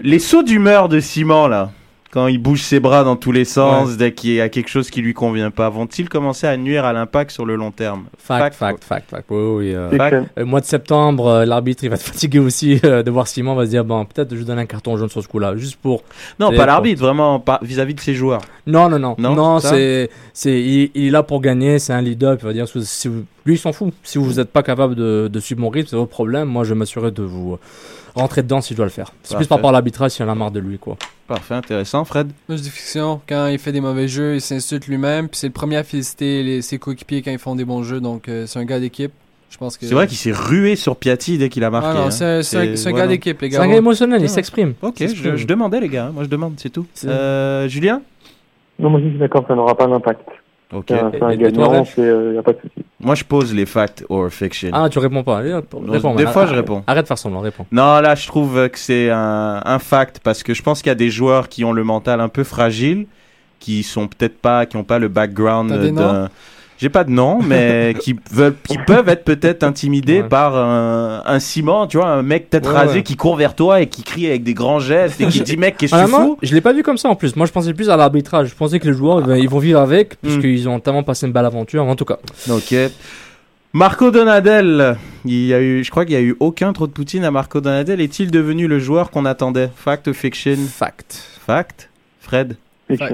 Les sauts d'humeur de Simon, là, quand il bouge ses bras dans tous les sens, dès qu'il y a quelque chose qui lui convient pas, vont-ils commencer à nuire à l'impact sur le long terme? Fact, fact, fact, fact. Oui, oui. euh, Fact. euh, mois de septembre, euh, l'arbitre il va être fatigué aussi euh, de voir Simon. va se dire bon, peut-être je donne un carton jaune sur ce coup-là, juste pour. Non, pas pour- l'arbitre, vraiment pas- vis-à-vis de ses joueurs. Non, non, non, Non, non, c'est c'est, il, il est là pour gagner, c'est un leader. Il va dire, si vous- lui, il s'en fout. Si vous n'êtes pas capable de, de suivre mon rythme, c'est votre problème. Moi, je vais m'assurer de vous euh, rentrer dedans si je dois le faire. C'est plus par rapport à l'arbitrage, si on a marre de lui, quoi. Parfait, intéressant, Fred? Moi, je dis fiction. Quand il fait des mauvais jeux, il s'insulte lui-même. Puis c'est le premier à féliciter les- ses coéquipiers quand ils font des bons jeux. Donc, euh, c'est un gars d'équipe. Je pense que. C'est vrai qu'il s'est rué sur Piatti dès qu'il a marqué. Ah non, hein. c'est un- gars d'équipe, les gars. C'est un gars émotionnel, il s'exprime. Ok, je demandais, les gars. Moi, je demande, c'est tout. Euh, Julien? Non, moi, je suis d'accord, ça n'aura pas d'impact. Ok. C'est un, c'est un Et- et toi, gagnant, Reg il n'y a pas de souci. Moi, je pose les facts or fiction. Ah, tu réponds pas. Réponds, des fois, je Arrête- réponds. Arrête de faire semblant, réponds. Non, là, je trouve que c'est un, un fact parce que je pense qu'il y a des joueurs qui ont le mental un peu fragile, qui sont peut-être pas, qui ont pas le background d'un. J'ai pas de nom, mais qui veulent, qui peuvent être peut-être intimidés par un, un ciment, tu vois, un mec peut-être Ouais, rasé ouais. qui court vers toi et qui crie avec des grands gestes et qui dit mec qu'est-ce que tu Honnêtement, fous je l'ai pas vu comme ça en plus. Moi, je pensais plus à l'arbitrage. Je pensais que les joueurs, ben, ils vont vivre avec, puisqu'ils ont tellement passé une belle aventure. En tout cas. Ok. Marco Donadel, il y a eu, je crois qu'il y a eu aucun trop de Poutine à Marco Donadel. Est-il devenu le joueur qu'on attendait? Fact ou fiction? Fact. Fact. Fred? Fact.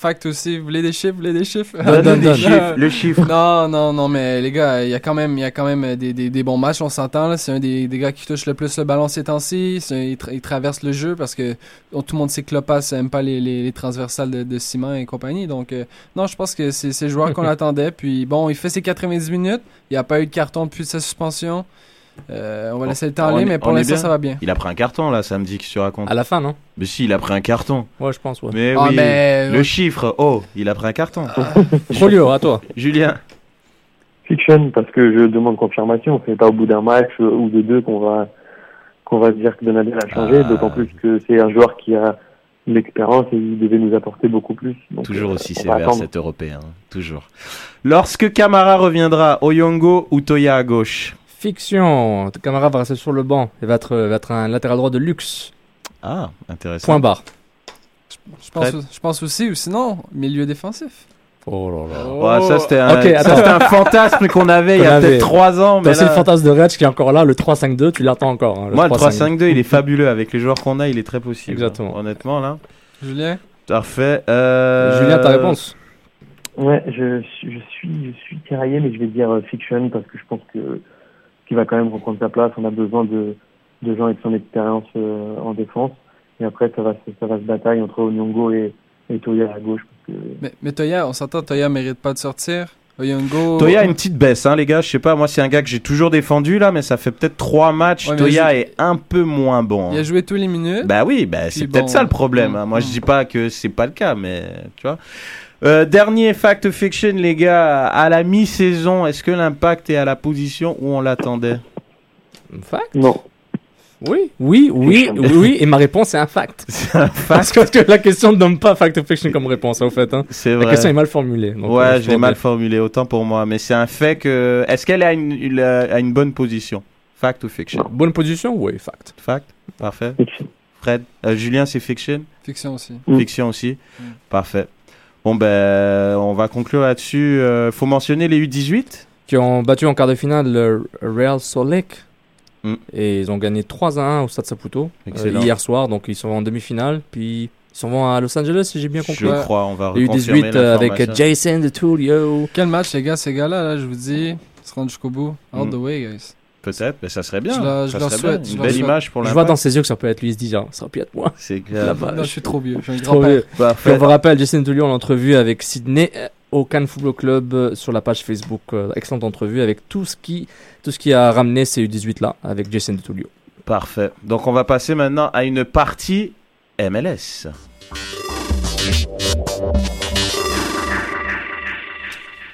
Fact aussi, vous voulez des chiffres, vous voulez des chiffres? Donne, donne, des chiffres, le chiffre. Non, non, non, mais les gars, il y a quand même, il y a quand même des, des, des bons matchs, on s'entend là. C'est un des, des gars qui touche le plus le ballon ces temps-ci. C'est un- Il, tra- il traverse le jeu parce que bon, tout le monde sait que Lopez aime pas les, les, les transversales de, de Simon et compagnie. Donc, euh, non, je pense que c'est c'est le joueur qu'on attendait. Puis bon, il fait ses 90 minutes. Il n'y a pas eu de carton depuis sa suspension. Euh, on va laisser le temps On aller, est- mais pour l'instant, ça va bien. Il a pris un carton là samedi, que tu racontes À la fin, non? Mais si, il a pris un carton. Ouais, je pense, ouais. Mais Ah, oui, mais- le chiffre, oh, il a pris un carton. Folio, à toi. Julien. Fiction, parce que je demande confirmation. C'est pas au bout d'un match euh, ou de deux qu'on va qu'on va se dire que Donadel a changé, Ah. d'autant plus que c'est un joueur qui a l'expérience et il devait nous apporter beaucoup plus. Donc, Toujours euh, aussi sévère cet européen, toujours. Lorsque Camara reviendra, Oyongo ou Toya à gauche? Fiction. Camara va rester sur le banc. Il va être, va être un latéral droit de luxe. Ah, intéressant. Point barre. Je pense, je pense aussi, ou sinon, milieu défensif. Oh là là. Ouais, ça c'était un, Ok, ça, attends. c'était un fantasme qu'on avait il y a peut-être 3 ans. Mais là- le fantasme de Reg qui est encore là, le 3-5-2, tu l'attends encore. hein, Moi, le 3-5-2. 3-5-2, il est fabuleux. Avec les joueurs qu'on a, il est très possible. Exactement. Honnêtement, là. Julien Parfait. Euh... Julien, ta réponse Ouais, je, suis- je suis je suis tiraillé, mais je vais dire euh, fiction parce que je pense que qu'il va quand même reprendre sa place. On a besoin de, de gens avec son expérience euh, en défense. Et après, ça va, se- ça va se bataille entre Onyongo et, et Toya à gauche. Parce que Mais, mais Toya, on s'entend, Toya mérite pas de sortir. Oyongo. Toya a une petite baisse, hein, les gars. Je sais pas, moi, c'est un gars que j'ai toujours défendu, là, mais ça fait peut-être 3 matchs. Ouais, Toya est un peu moins bon. Il hein. a joué tous les minutes. Bah oui, bah, c'est peut-être bon, ça le problème. mm, hein. Moi, je dis pas que c'est pas le cas, mais tu vois. Euh, dernier fact ou fiction, les gars. À la mi-saison, est-ce que l'impact est à la position où on l'attendait? Fact? Non. Oui, oui, oui, oui, oui, et ma réponse est un fact. Parce que, parce que la question ne donne pas fact ou fiction comme réponse, au fait. Hein. C'est La vrai. question est mal formulée. donc, euh, ouais, je l'ai mal formule. formulé, autant pour moi. Mais c'est un fait que. Est-ce qu'elle est à une, une- à une bonne position? Fact ou fiction? Bonne position? Oui, fact. Fact? Parfait. Fred? Euh, Julien, c'est fiction? Fiction aussi. Fiction aussi Parfait. Bon, ben, on va conclure là-dessus. Euh, faut mentionner les U18 Qui ont battu en quart de finale le Real Salt Lake. Mm. Et ils ont gagné 3 à 1 au Stade Saputo euh, hier soir. Donc ils sont en demi-finale. Puis ils s'en vont à Los Angeles, si j'ai bien compris. Je crois, on va Les reconfirmer U18 euh, avec. Jason DeTulio. Quel match, les gars, ces gars-là, là, je vous dis, ils se rendent jusqu'au bout. All Mm. the way, guys. Peut-être, mais ça serait bien. Je ça leur serait souhaite, bien. Une leur belle souhaite. image pour Je vois dans ses yeux que ça peut être lui, il se dit, genre, ça aurait pu être moi. C'est La clair. Non, je suis trop vieux. Je suis Trop vieux. On vous rappelle, Jason Tulio en entrevue avec Sydney euh, au Cannes Football Club euh, sur la page Facebook. Euh, excellente entrevue avec tout ce qui, tout ce qui a ramené ces U18 là avec Jason Tulio. Parfait. Donc, on va passer maintenant à une partie MLS.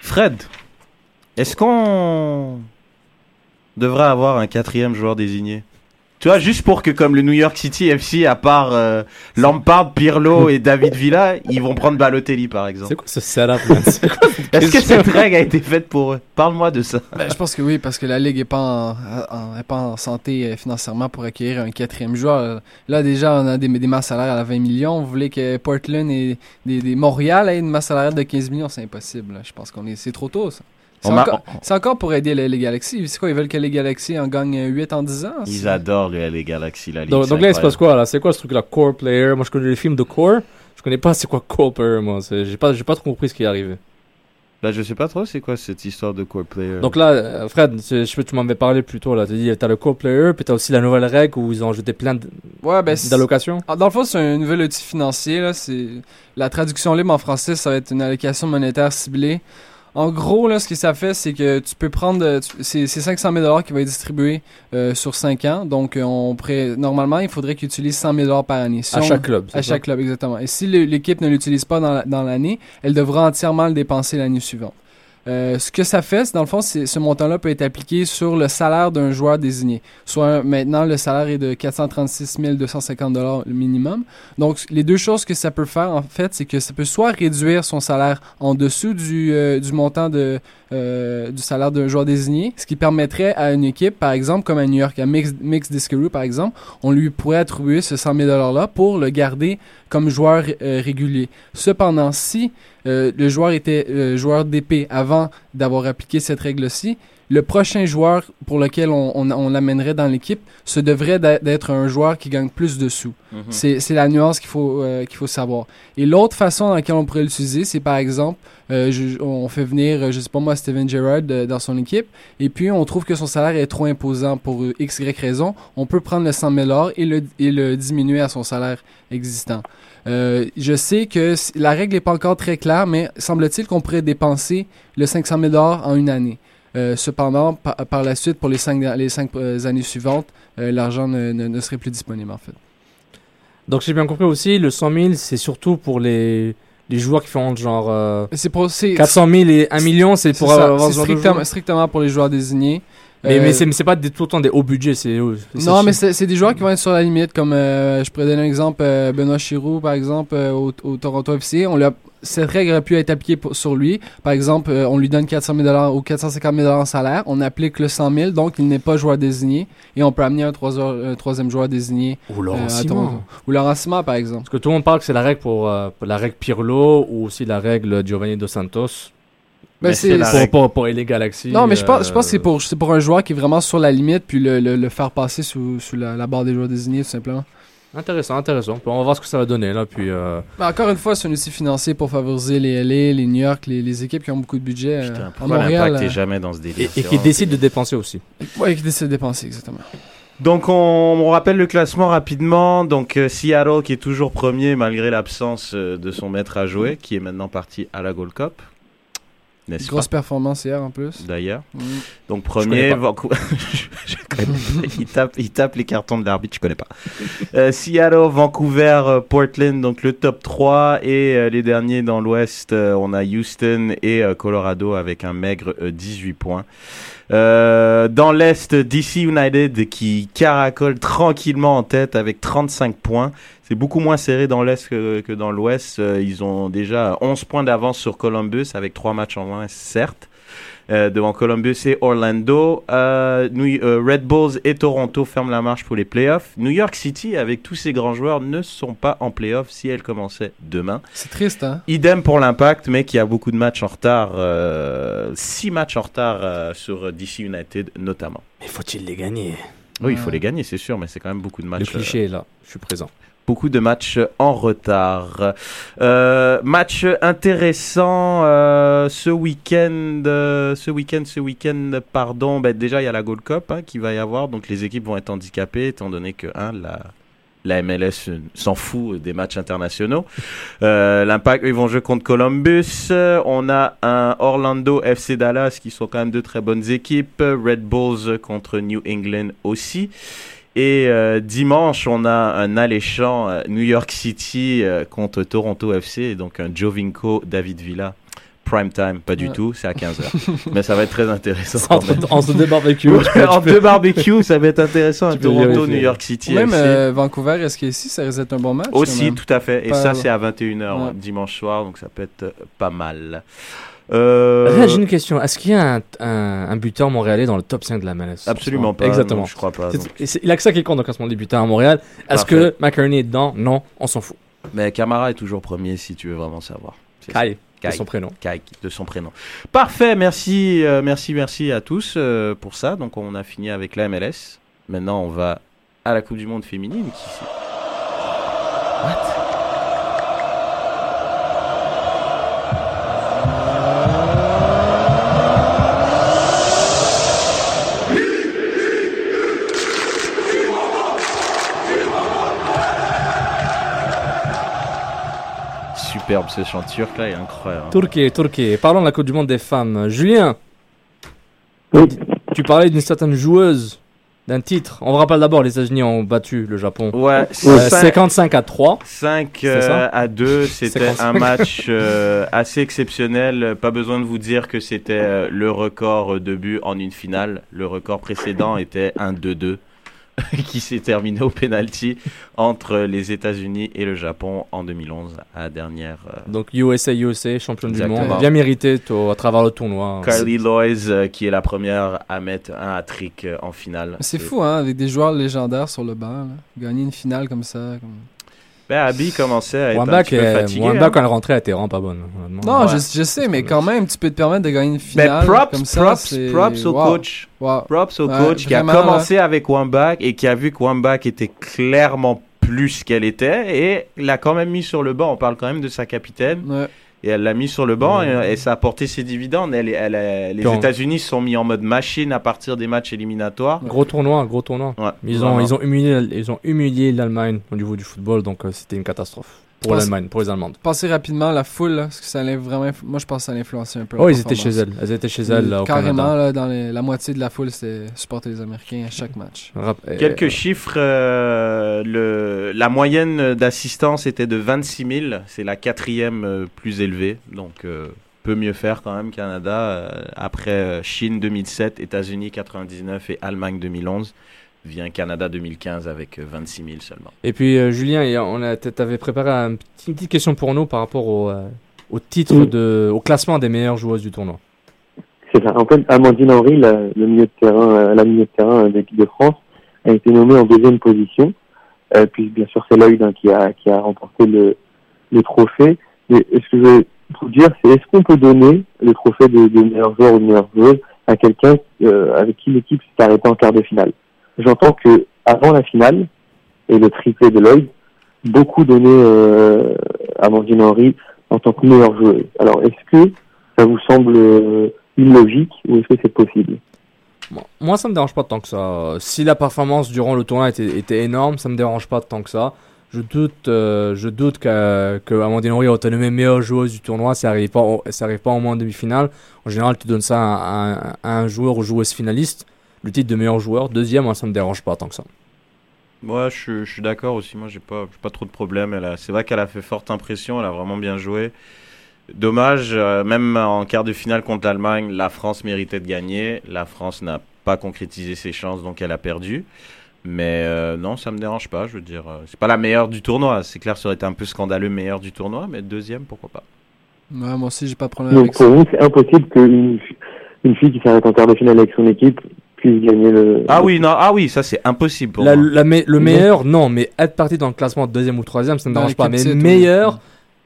Fred, est-ce qu'on devrait avoir un quatrième joueur désigné Tu vois, juste pour que comme le New York City FC, à part euh, Lampard, Pirlo et David Villa, ils vont prendre Balotelli par exemple. C'est quoi ce setup, Est-ce que cette règle a été faite pour eux? Parle-moi de ça. Ben, je pense que oui, parce que la Ligue n'est pas, en, en- est pas en santé euh, financièrement pour accueillir un quatrième joueur. Là, déjà, on a des, des masses salariales à 20 millions. Vous voulez que Portland et des, des Montréal aient une masse salariale de 15 millions? C'est impossible. là. Je pense qu'on est, c'est trop tôt, ça. C'est encore, pour aider les, les Galaxies. C'est quoi, ils veulent que les Galaxies en gagnent 8 en 10 ans? Ils adorent le LA Galaxy, la Ligue. Donc, là, il se passe quoi là? C'est quoi ce truc là Core Player? Moi je connais les films de Core. Je connais pas c'est quoi Core Player moi. J'ai pas, j'ai pas trop compris ce qui est arrivé. Là, je sais pas trop c'est quoi cette histoire de core player. Donc là, euh, Fred, je tu m'en avais parlé plus tôt là. Tu dis t'as le Core Player, puis t'as aussi la nouvelle règle où ils ont ajouté plein Ouais, ben, d'allocations. Ah, Dans le fond, c'est un nouvel outil financier. Là. C'est... La traduction libre en français, ça va être une allocation monétaire ciblée. En gros, là, ce que ça fait, c'est que tu peux prendre. euh, C'est, c'est 500 000 qui va être distribué euh, sur 5 ans. Donc, euh, on pourrait, normalement, il faudrait qu'ils utilisent 100 000 par année. Si À on- chaque club, À ça? chaque club, exactement. Et si l'équipe ne l'utilise pas dans, la- dans l'année, elle devra entièrement le dépenser l'année suivante. Euh, ce que ça fait, c'est, dans le fond, ce montant-là peut être appliqué sur le salaire d'un joueur désigné. Soit maintenant, le salaire est de 436 250 dollars minimum. Donc, les deux choses que ça peut faire, en fait, c'est que ça peut soit réduire son salaire en dessous du, euh, montant euh, du salaire d'un joueur désigné, ce qui permettrait à une équipe, par exemple, comme à New York, à Mix, Mix Discovery, par exemple, on lui pourrait attribuer ce 100 000 $-là pour le garder comme joueur régulier. Cependant, si euh, le joueur était euh, joueur d'épée avant d'avoir appliqué cette règle-ci, le prochain joueur pour lequel on, on, on l'amènerait dans l'équipe, ce devrait d'être- un joueur qui gagne plus de sous. Mhm. C'est c'est la nuance qu'il faut, euh, qu'il faut savoir. Et l'autre façon dans laquelle on pourrait l'utiliser, c'est par exemple, euh, je- on fait venir, je sais pas moi, Steven Gerrard euh, dans son équipe, et puis on trouve que son salaire est trop imposant pour x, y raison, on peut prendre le 100 000 et le, et le diminuer à son salaire existant. Euh, je sais que la règle n'est pas encore très claire, mais semble-t-il qu'on pourrait dépenser le 500 000 en une année. Euh, cependant, par, par la suite, pour les cinq, les cinq euh, années suivantes, euh, l'argent ne, ne- ne serait plus disponible en fait. Donc j'ai bien compris aussi, le 100 000 c'est surtout pour les, les joueurs qui font genre C'est pour c'est- 400 000 et 1 million, c'est pour avoir c'est strictement, strictement pour les joueurs désignés. Mais, Euh, mais c'est mais c'est pas des, tout le temps des hauts budgets, c'est. c'est- Non, mais c'est c'est des joueurs qui vont être sur la limite, comme euh, je pourrais donner un exemple, euh, Benoît Chirou, par exemple, euh, au, au Toronto FC. On lui a- cette règle aurait pu être appliquée pour- sur lui. Par exemple, euh, on lui donne 400 000 ou 450 000 en salaire. On applique le 100 000, donc il n'est pas joueur désigné. Et on peut amener un, troisième- un troisième joueur désigné. Ou Laurent euh, Simon. Ou Laurent Simon, par exemple. Parce que tout le monde parle que c'est la règle pour, euh, pour la règle Pirlo ou aussi la règle Giovanni Dos Santos. Ben, Mais c'est- pour, pour Galaxy. Non, mais je pense, je pense que c'est euh, pour, c'est pour un joueur qui est vraiment sur la limite, puis le, le, le faire passer sous, sous la, la barre des joueurs désignés, tout simplement. Intéressant, intéressant. On va voir ce que ça va donner là. Puis, euh, Mais encore une fois, c'est un outil financier pour favoriser les LA, les New York, les, les équipes qui ont beaucoup de budget. euh, à pourquoi l'impact euh, jamais dans ce délire Et, qui vraiment- décide de dépenser aussi. Ouais, qui décide de dépenser, exactement. Donc on, on rappelle le classement rapidement. Donc euh, Seattle qui est toujours premier malgré l'absence euh, de son maître à jouer, qui est maintenant parti à la Gold Cup. N'est-ce Grosse pas performance hier en plus. D'ailleurs. Mm. Donc Je premier, connais pas. Vancouver. je il, tape, il tape les cartons de l'arbitre, je connais pas. Euh, Seattle, Vancouver, euh, Portland, donc le top 3. Et euh, les derniers dans l'ouest, euh, on a Houston et euh, Colorado avec un maigre euh, 18 points. Euh, dans l'Est, DC United qui caracole tranquillement en tête avec 35 points. C'est beaucoup moins serré dans l'Est que, que dans l'Ouest. Euh, ils ont déjà 11 points d'avance sur Columbus avec 3 matchs en moins, certes. Euh, devant Columbus et Orlando. Euh, New- euh, Red Bulls et Toronto ferment la marche pour les playoffs. New York City, avec tous ses grands joueurs, ne sont pas en playoffs si elle commençait demain. C'est triste, hein? Idem pour l'Impact, mais qui a beaucoup de matchs en retard. 6 matchs en retard euh, sur DC United notamment. Mais faut-il les gagner? Oui, il faut les gagner, c'est sûr, mais c'est quand même beaucoup de matchs. Le cliché est là, je suis présent. Beaucoup de matchs en retard. Euh, match intéressant euh, ce week-end. euh, ce week-end, ce week-end, pardon. Ben, déjà, il y a la Gold Cup hein, qui va y avoir, donc les équipes vont être handicapées étant donné que hein, la la MLS s'en fout des matchs internationaux. Euh, L'Impact, ils vont jouer contre Columbus. On a un Orlando FC Dallas qui sont quand même deux très bonnes équipes. Red Bulls contre New England aussi. Et euh, dimanche, on a un alléchant euh, New York City euh, contre Toronto FC, donc un Jovinko David Villa. Prime time, pas du Ouais. tout, c'est à 15h. Mais ça va être très intéressant. Entre- même. entre deux barbecues, entre deux barbecues, ça va être intéressant. Tu peux Toronto. New York City. Même FC. euh, Vancouver, est-ce qu'ici, ça risque d'être un bon match? Aussi, même? tout à fait. Et Pas- ça, c'est à 21h Ouais. dimanche soir, donc ça peut être pas mal. Euh, Là, j'ai une question. Est-ce qu'il y a un, un, un buteur montréalais dans le top 5 de la MLS Absolument pas, Exactement. non, je crois pas, C'est- Il a que ça qui compte dans le classement des buteurs à Montréal. Est-ce que McCartney est dedans? Non, on s'en fout. Mais Camara est toujours premier si tu veux vraiment savoir. Kai, de son prénom. Kai, de son prénom. Parfait, merci, euh, merci, merci à tous euh, pour ça. Donc on a fini avec la MLS. Maintenant on va à la Coupe du Monde féminine. Qui... Superbe ce chant turc là, il est incroyable. Turquie, Turquie. Parlons de la Coupe du Monde des femmes. Julien, tu parlais d'une certaine joueuse, d'un titre. On vous rappelle d'abord, les États-Unis ont battu le Japon. Ouais, Euh, cinq- 55 à 3. 5 C'est ça à 2, c'était un 55. match euh, assez exceptionnel. Pas besoin de vous dire que c'était euh, le record de buts en une finale. Le record précédent était un 2-2 qui s'est terminé au penalty entre les États-Unis et le Japon en 2011 à la dernière. euh, Donc USA, USA, championne du monde. Bien mérité toi, à travers le tournoi. Kylie Lois euh, qui est la première à mettre un hat-trick euh, en finale. C'est fou, hein, avec des joueurs légendaires sur le banc. là. Gagner une finale comme ça. comme- Ben, Abby commençait à être un petit peu qui est- fatigué. Wamba, hein. quand elle rentrait, elle était vraiment pas bonne. Non, Ouais. je, je sais, mais quand même, tu peux te permettre de gagner une Mais finale props, comme ça. props, props au wow. coach. Wow. Props au Ouais, coach qui a commencé avec Wambach et qui a vu que Wambach était clairement plus qu'elle était et l'a quand même mis sur le banc. On parle quand même de sa capitaine. Et elle l'a mis sur le banc et, et ça a porté ses dividendes. Elle, elle, elle- les États-Unis se sont mis en mode machine à partir des matchs éliminatoires. Gros tournoi, gros tournoi. Ouais, ils, ont, vraiment. ils, ont humilié, ils ont humilié l'Allemagne au niveau du football, donc euh, c'était une catastrophe. Pour l'Allemagne, pour les Allemandes. Passer rapidement la foule, là, parce que ça allait vraiment. Moi, je pense que ça allait influencer un peu. Oh, ils étaient chez elles. Elles étaient chez elles, là, au Carrément, Canada. là, dans les- la moitié de la foule, c'était supporter les Américains à chaque match. Quelques chiffres. euh, le, la moyenne d'assistance était de 26 000. C'est la quatrième euh, plus élevée. Donc, euh, peut mieux faire quand même, Canada. euh, après euh, Chine 2007, États-Unis 99 et Allemagne 2011. Vient Canada 2015 avec euh, 26 000 seulement. Et puis, euh, Julien, on a, t'avais préparé un petit- une petite question pour nous par rapport au, euh, au titre, Oui. de, au classement des meilleures joueuses du tournoi. C'est ça. En fait, Amandine Henry, la, le milieu de terrain, euh, la milieu de terrain euh, de l'équipe de France, a été nommée en deuxième position. Euh, puis bien sûr, c'est Lloyd hein, qui a qui a remporté le, le trophée. Mais ce que je veux vous dire, c'est est-ce qu'on peut donner le trophée de, de meilleur joueur ou de meilleure joueuse à quelqu'un euh, avec qui l'équipe s'est arrêtée en quart de finale? J'entends que avant la finale et le triplé de Lloyd, beaucoup donnaient euh, Henry en tant que meilleure joueuse. Alors, est-ce que ça vous semble euh, illogique ou est-ce que c'est possible? Moi, ça me dérange pas tant que ça. Si la performance durant le tournoi était, énorme, ça me dérange pas tant que ça. Je doute, euh, doute Henry a été nommée meilleure joueuse du tournoi. Ça arrive pas, arrive pas au moins en demi-finale. En général, tu donnes ça à un joueur ou joueuse finaliste. Le titre de meilleur joueur. Deuxième, moi, ça me dérange pas tant que ça. Moi, je, suis- je suis d'accord aussi. Moi, j'ai pas, j'ai pas trop de problème. C'est vrai qu'elle a fait forte impression. Elle a vraiment bien joué. Dommage, euh, même en quart de finale contre l'Allemagne, la France méritait de gagner. La France n'a pas concrétisé ses chances, donc elle a perdu. Mais euh, non, ça me dérange pas. Je veux dire, euh, c'est pas la meilleure du tournoi. C'est clair, ça aurait été un peu scandaleux meilleure du tournoi, mais deuxième, pourquoi pas. Ouais, moi aussi, j'ai pas de problème Donc avec ça. pour vous, c'est impossible qu'une une fille qui s'arrête en quart de finale avec son équipe puisse gagner le. Ah oui, non, ah oui, ça c'est impossible pour La- moi. la me- le meilleur, non, mais être parti dans le classement deuxième ou troisième, ça ne me dérange pas. Mais meilleur,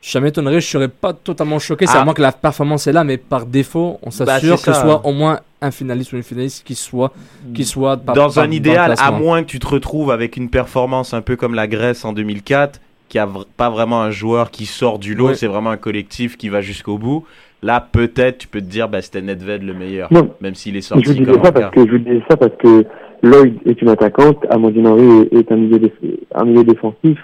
ça m'étonnerait, je serais pas totalement choqué. C'est Ah. à moins que la performance est là, mais par défaut, on Bah, s'assure c'est que ce soit au moins un finaliste ou une finaliste qui soit, qui soit par- dans par- un idéal, à moins que tu te retrouves avec une performance un peu comme la Grèce en 2004, qui a vr- pas vraiment un joueur qui sort du lot, Ouais. c'est vraiment un collectif qui va jusqu'au bout. Là, peut-être, tu peux te dire, bah, c'était Nedved le meilleur, Non. même s'il est Je vous sorti disais comme ça parce que je vous disais ça parce que Lloyd est une attaquante, Amandine Henry est, un milieu déf- un milieu défensif.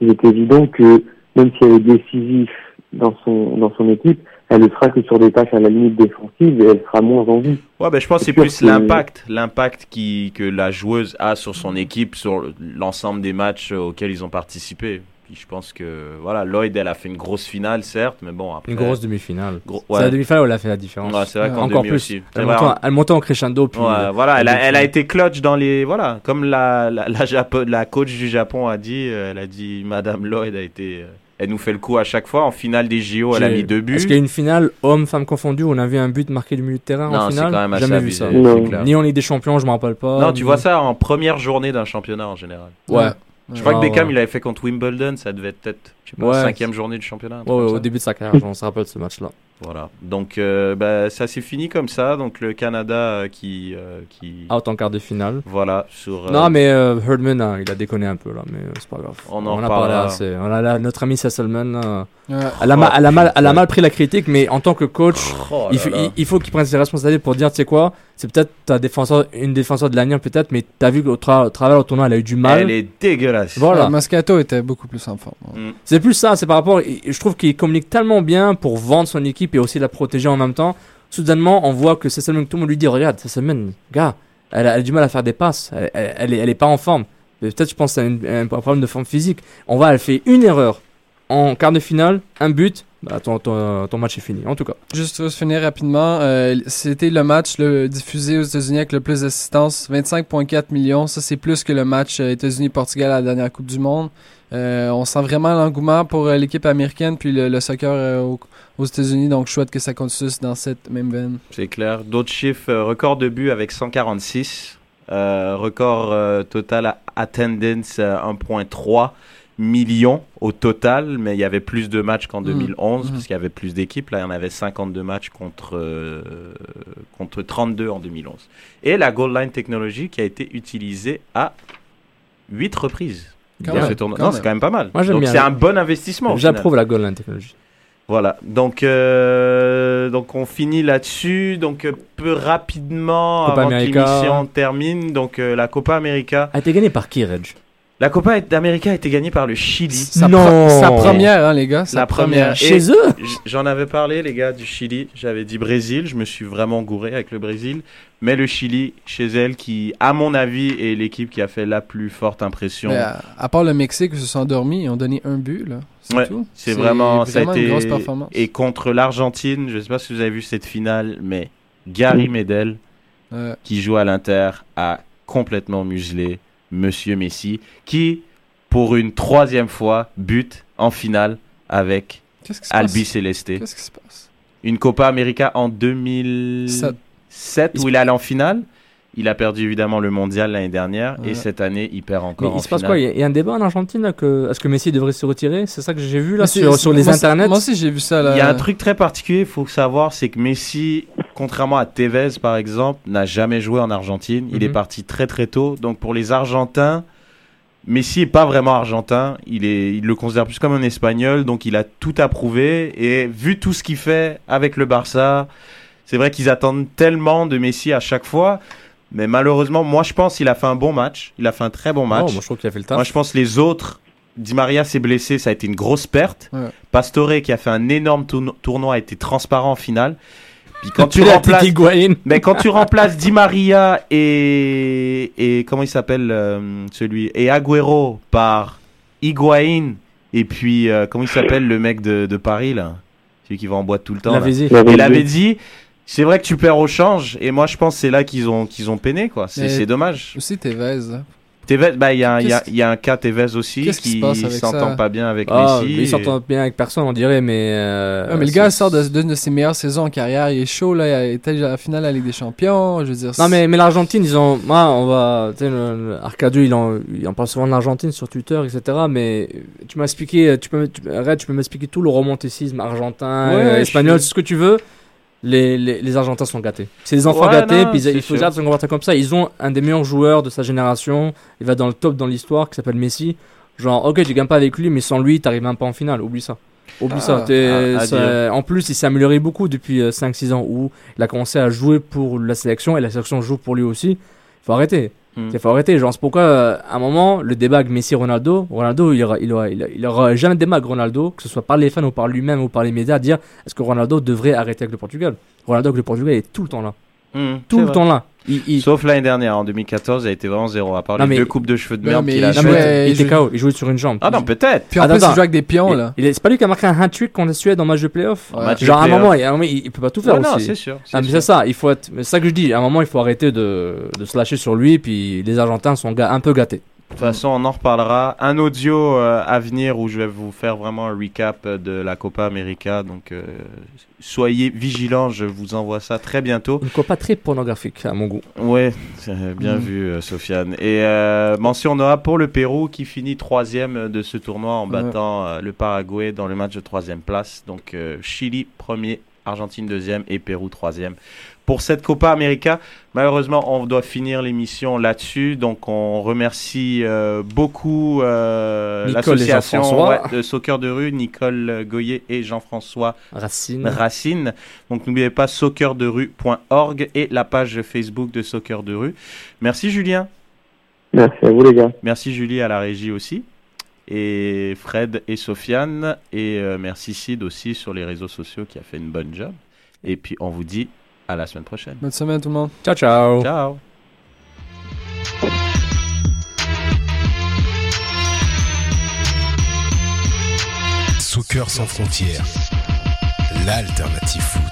Il est évident que même si elle est décisive dans son dans son équipe, elle ne sera que sur des tâches à la limite défensive et elle sera moins en vie. Ouais, ben, je pense que c'est plus l'impact, l'impact qui, que la joueuse a sur son équipe, sur l'ensemble des matchs auxquels ils ont participé. Puis je pense que, voilà, Lloyd, elle a fait une grosse finale, certes, mais bon, après. Une grosse demi-finale. Gros- C'est la demi-finale où elle a fait la différence. Ouais, c'est vrai qu'en Encore demi plus. aussi. C'est Elle montait, en- en- elle montait en crescendo. Puis Ouais, euh, voilà, elle a, demi-finale. elle a été clutch dans les. Voilà, comme la, la, la, Japo- la coach du Japon a dit, euh, elle a dit Madame Lloyd a été. euh, elle nous fait le coup à chaque fois. En finale des JO, elle a mis deux buts. Est-ce qu'il y a une finale homme-femme confondue où on a vu un but marqué du milieu de terrain Non, en c'est finale? quand même assez Jamais vu ça. c'est. Ni en Ligue des Champions, je me rappelle pas. Non, tu vois ça en première journée d'un championnat en général. Ouais. Je crois que Beckham, il avait fait contre Wimbledon, ça devait être peut-être, je sais pas, Ouais. cinquième journée du championnat. Ouais, au début de sa carrière, on se rappelle de ce match-là. Voilà. Donc, euh, bah, ça s'est fini comme ça. Donc, le Canada euh, qui. euh, qui... Out en quart de finale. Voilà. Sur, euh, Non, mais euh, Herdman, hein, il a déconné un peu là, mais euh, c'est pas grave. On en a parlé assez. On a là, notre ami Sesselman. euh, Ouais. elle, a ma- Oh, elle, a mal, elle a mal pris la critique, mais en tant que coach, Oh il, là faut- là. il- il faut qu'il prenne ses responsabilités pour dire, tu sais quoi, c'est peut-être ta défenseur, une défenseur de l'avenir peut-être, mais t'as vu qu'au tra- au travers au tournoi, elle a eu du mal. Elle est dégueulasse. Voilà. Ouais, Moscato était beaucoup plus en forme. Mm. C'est plus ça, c'est par rapport. Je trouve qu'il communique tellement bien pour vendre son équipe et aussi la protéger en même temps. Soudainement, on voit que c'est seulement que tout le monde lui dit Regarde, c'est semaine, gars, elle a, du mal à faire des passes, elle, elle, elle est, pas en forme. Peut-être, je pense, un, un problème de forme physique. On va, elle fait une erreur en quart de finale, un but, bah, ton, ton, ton match est fini, en tout cas. Juste pour se finir rapidement, euh, c'était le match le, diffusé aux États-Unis avec le plus d'assistance, 25,4 millions. Ça, c'est plus que le match euh, États-Unis-Portugal à la dernière Coupe du Monde. Euh, on sent vraiment l'engouement pour euh, l'équipe américaine puis le, le soccer euh, au- aux États-Unis. Donc, souhaite que ça continue dans cette même veine. C'est clair. D'autres chiffres, record de buts avec 146. Euh, record total à attendance euh, 1.3 millions au total, mais il y avait plus de matchs qu'en Mhm. 2011 Mhm. parce qu'il y avait plus d'équipes. Là, il y en avait 52 matchs contre, contre 32 en 2011. Et la goal line technologie qui a été utilisée à 8 reprises. Quand dans même, ce tournoi. quand Non, c'est quand même pas mal. Moi, j'aime Donc bien. c'est un bon investissement. J'approuve la goal line technologie. Voilà, donc, euh, donc on finit là-dessus. Donc euh, peu rapidement, Copa avant que América. l'émission termine, donc euh, la Copa América. A été gagné par qui, Reg? La Copa América a été gagnée par le Chili. Sa, Non. pre- sa première, hein, les gars. Sa La première. Chez eux J'en avais parlé, les gars, du Chili. J'avais dit Brésil. Je me suis vraiment gouré avec le Brésil. Mais le Chili, chez elle, qui, à mon avis, est l'équipe qui a fait la plus forte impression. Mais à, à part le Mexique, ils se sont endormis, ils ont donné un but, là. C'est Ouais, tout. c'est vraiment, ça a vraiment été une grosse performance. et contre l'Argentine, je sais pas si vous avez vu cette finale, mais Gary Medel Ouais. qui joue à l'Inter a complètement muselé Monsieur Messi, qui pour une troisième fois bute en finale avec Albi? Celeste. Qu'est-ce qui se passe? Une Copa América en 2007 Sept. où il allait en finale. Il a perdu évidemment le mondial l'année dernière Ouais. et cette année il perd Mais encore en il se passe finale. quoi? Il y, a- un débat en Argentine là, que est-ce que Messi devrait se retirer? C'est ça que j'ai vu là Mais sur, les moi, internets. Moi aussi, j'ai vu ça, là. Il y a un truc très particulier, il faut savoir, c'est que Messi, contrairement à Tevez par exemple, n'a jamais joué en Argentine. Il Mhm. est parti très très tôt. Donc pour les Argentins, Messi est pas vraiment argentin. Il est, il le considère plus comme un espagnol. Donc il a tout approuvé. Et vu tout ce qu'il fait avec le Barça, c'est vrai qu'ils attendent tellement de Messi à chaque fois. Mais malheureusement, moi je pense qu'il a fait un bon match. Il a fait un très bon match. Oh, moi je trouve qu'il a fait le taf. Moi, je pense que les autres, Di Maria s'est blessé, ça a été une grosse perte. Ouais. Pastore, qui a fait un énorme tourno- tournoi, a été transparent en finale. Puis quand tu remplaces, mais quand tu remplaces Di Maria et et comment il s'appelle euh, celui et Agüero par Higuaín et puis euh, comment il s'appelle le mec de, de Paris là, celui qui va en boîte tout le temps. il avait dit. C'est vrai que tu perds au change et moi je pense que c'est là qu'ils ont qu'ils ont peiné quoi. C'est dommage. Aussi Tevez. Tevez, bah il y a un- y y a cas Tevez aussi Qu'est-ce qui qui se passe avec s'entend pas bien avec Ah, Messi. il et- s'entend bien avec personne, on dirait, mais. euh, mais le gars sort de- d'une de, ses meilleures saisons en carrière. Il est chaud, là. Il était déjà à la finale de la Ligue des Champions. Je veux dire. Non, mais, mais l'Argentine, ils ont. Moi, on va. Le- Arcadio, il en, il en parle souvent de l'Argentine sur Twitter, etc. Mais tu m'as expliqué. Tu peux, tu, arrête, tu peux m'expliquer tout le romanticisme argentin, Ouais, euh, espagnol, suis- ce que tu veux. Les, les, les Argentins sont gâtés. C'est des enfants Ouais, gâtés, non, puis ils- il faut dire se comporter comme ça. Ils ont un des meilleurs joueurs de sa génération. Il va dans le top dans l'histoire, qui s'appelle Messi. Genre, ok, tu gagnes pas avec lui, mais sans lui, t'arrives même pas en finale. Oublie ça. Oublie Ah, ça. Ça- En plus, il s'est amélioré beaucoup depuis euh, 5-6 ans où il a commencé à jouer pour la sélection et la sélection joue pour lui aussi. Faut arrêter. Hmm. Il faut arrêter. Genre, c'est pourquoi, euh, à un moment, le débat avec Messi-Ronaldo, Ronaldo, il aura, il, aura, il, aura, il aura jamais de débat avec Ronaldo, que ce soit par les fans ou par lui-même ou par les médias, à dire est-ce que Ronaldo devrait arrêter avec le Portugal? Ronaldo avec le Portugal est tout le temps là. Mmh, Tout le vrai. temps là. Il, il- Sauf l'année dernière, en 2014, il a été vraiment zéro, à part Non, les mais- deux coupes de cheveux de merde qu'il a il jouait- il était KO, il jouait sur une jambe. Ah non, peut-être. Puis en Attends, plus, il joue avec des pions, Il- là. il est- c'est pas lui qui a marqué un hat-trick contre la Suède en match de playoff Ouais. Match de Genre, à un moment, il, à un moment, il il peut pas tout faire Ouais, aussi. non, c'est sûr. Ah, mais sûr. c'est ça, il faut être. C'est ça que je dis. À un moment, il faut arrêter de, de se lâcher sur lui. Puis les Argentins sont ga- un peu gâtés. De toute façon, on en reparlera. Un audio euh, à venir où je vais vous faire vraiment un recap euh, de la Copa América. Donc, euh, soyez vigilants, je vous envoie ça très bientôt. Une copa très pornographique, à mon goût. C'est bien Mm. vu, euh, Sofiane. Et mention honorable pour le Pérou qui finit troisième de ce tournoi en battant le Paraguay dans le match de troisième place. Donc, Chili premier, Argentine deuxième et Pérou troisième. Pour cette Copa América, malheureusement, on doit finir l'émission là-dessus. Donc, on remercie euh, beaucoup euh, l'association ouais, de soccer de rue, Nicole Goyer et Jean-François Racine. Racine. Donc n'oubliez pas soccerderue.org et la page Facebook de Soccer de rue. Merci Julien. Merci à vous, les gars. Merci Julie à la régie aussi. Et Fred et Sofiane. Et euh, merci Sid aussi sur les réseaux sociaux qui a fait une bonne job. Et puis on vous dit à la semaine prochaine. Bonne semaine, tout le monde. Ciao, ciao. Ciao. Soccer sans frontières, l'alternative foot.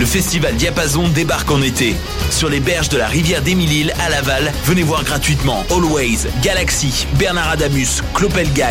Le festival Diapason débarque en été. Sur les berges de la rivière d'Émile-Île à Laval, venez voir gratuitement Always, Galaxy, Bernard Adamus, Clopelgag,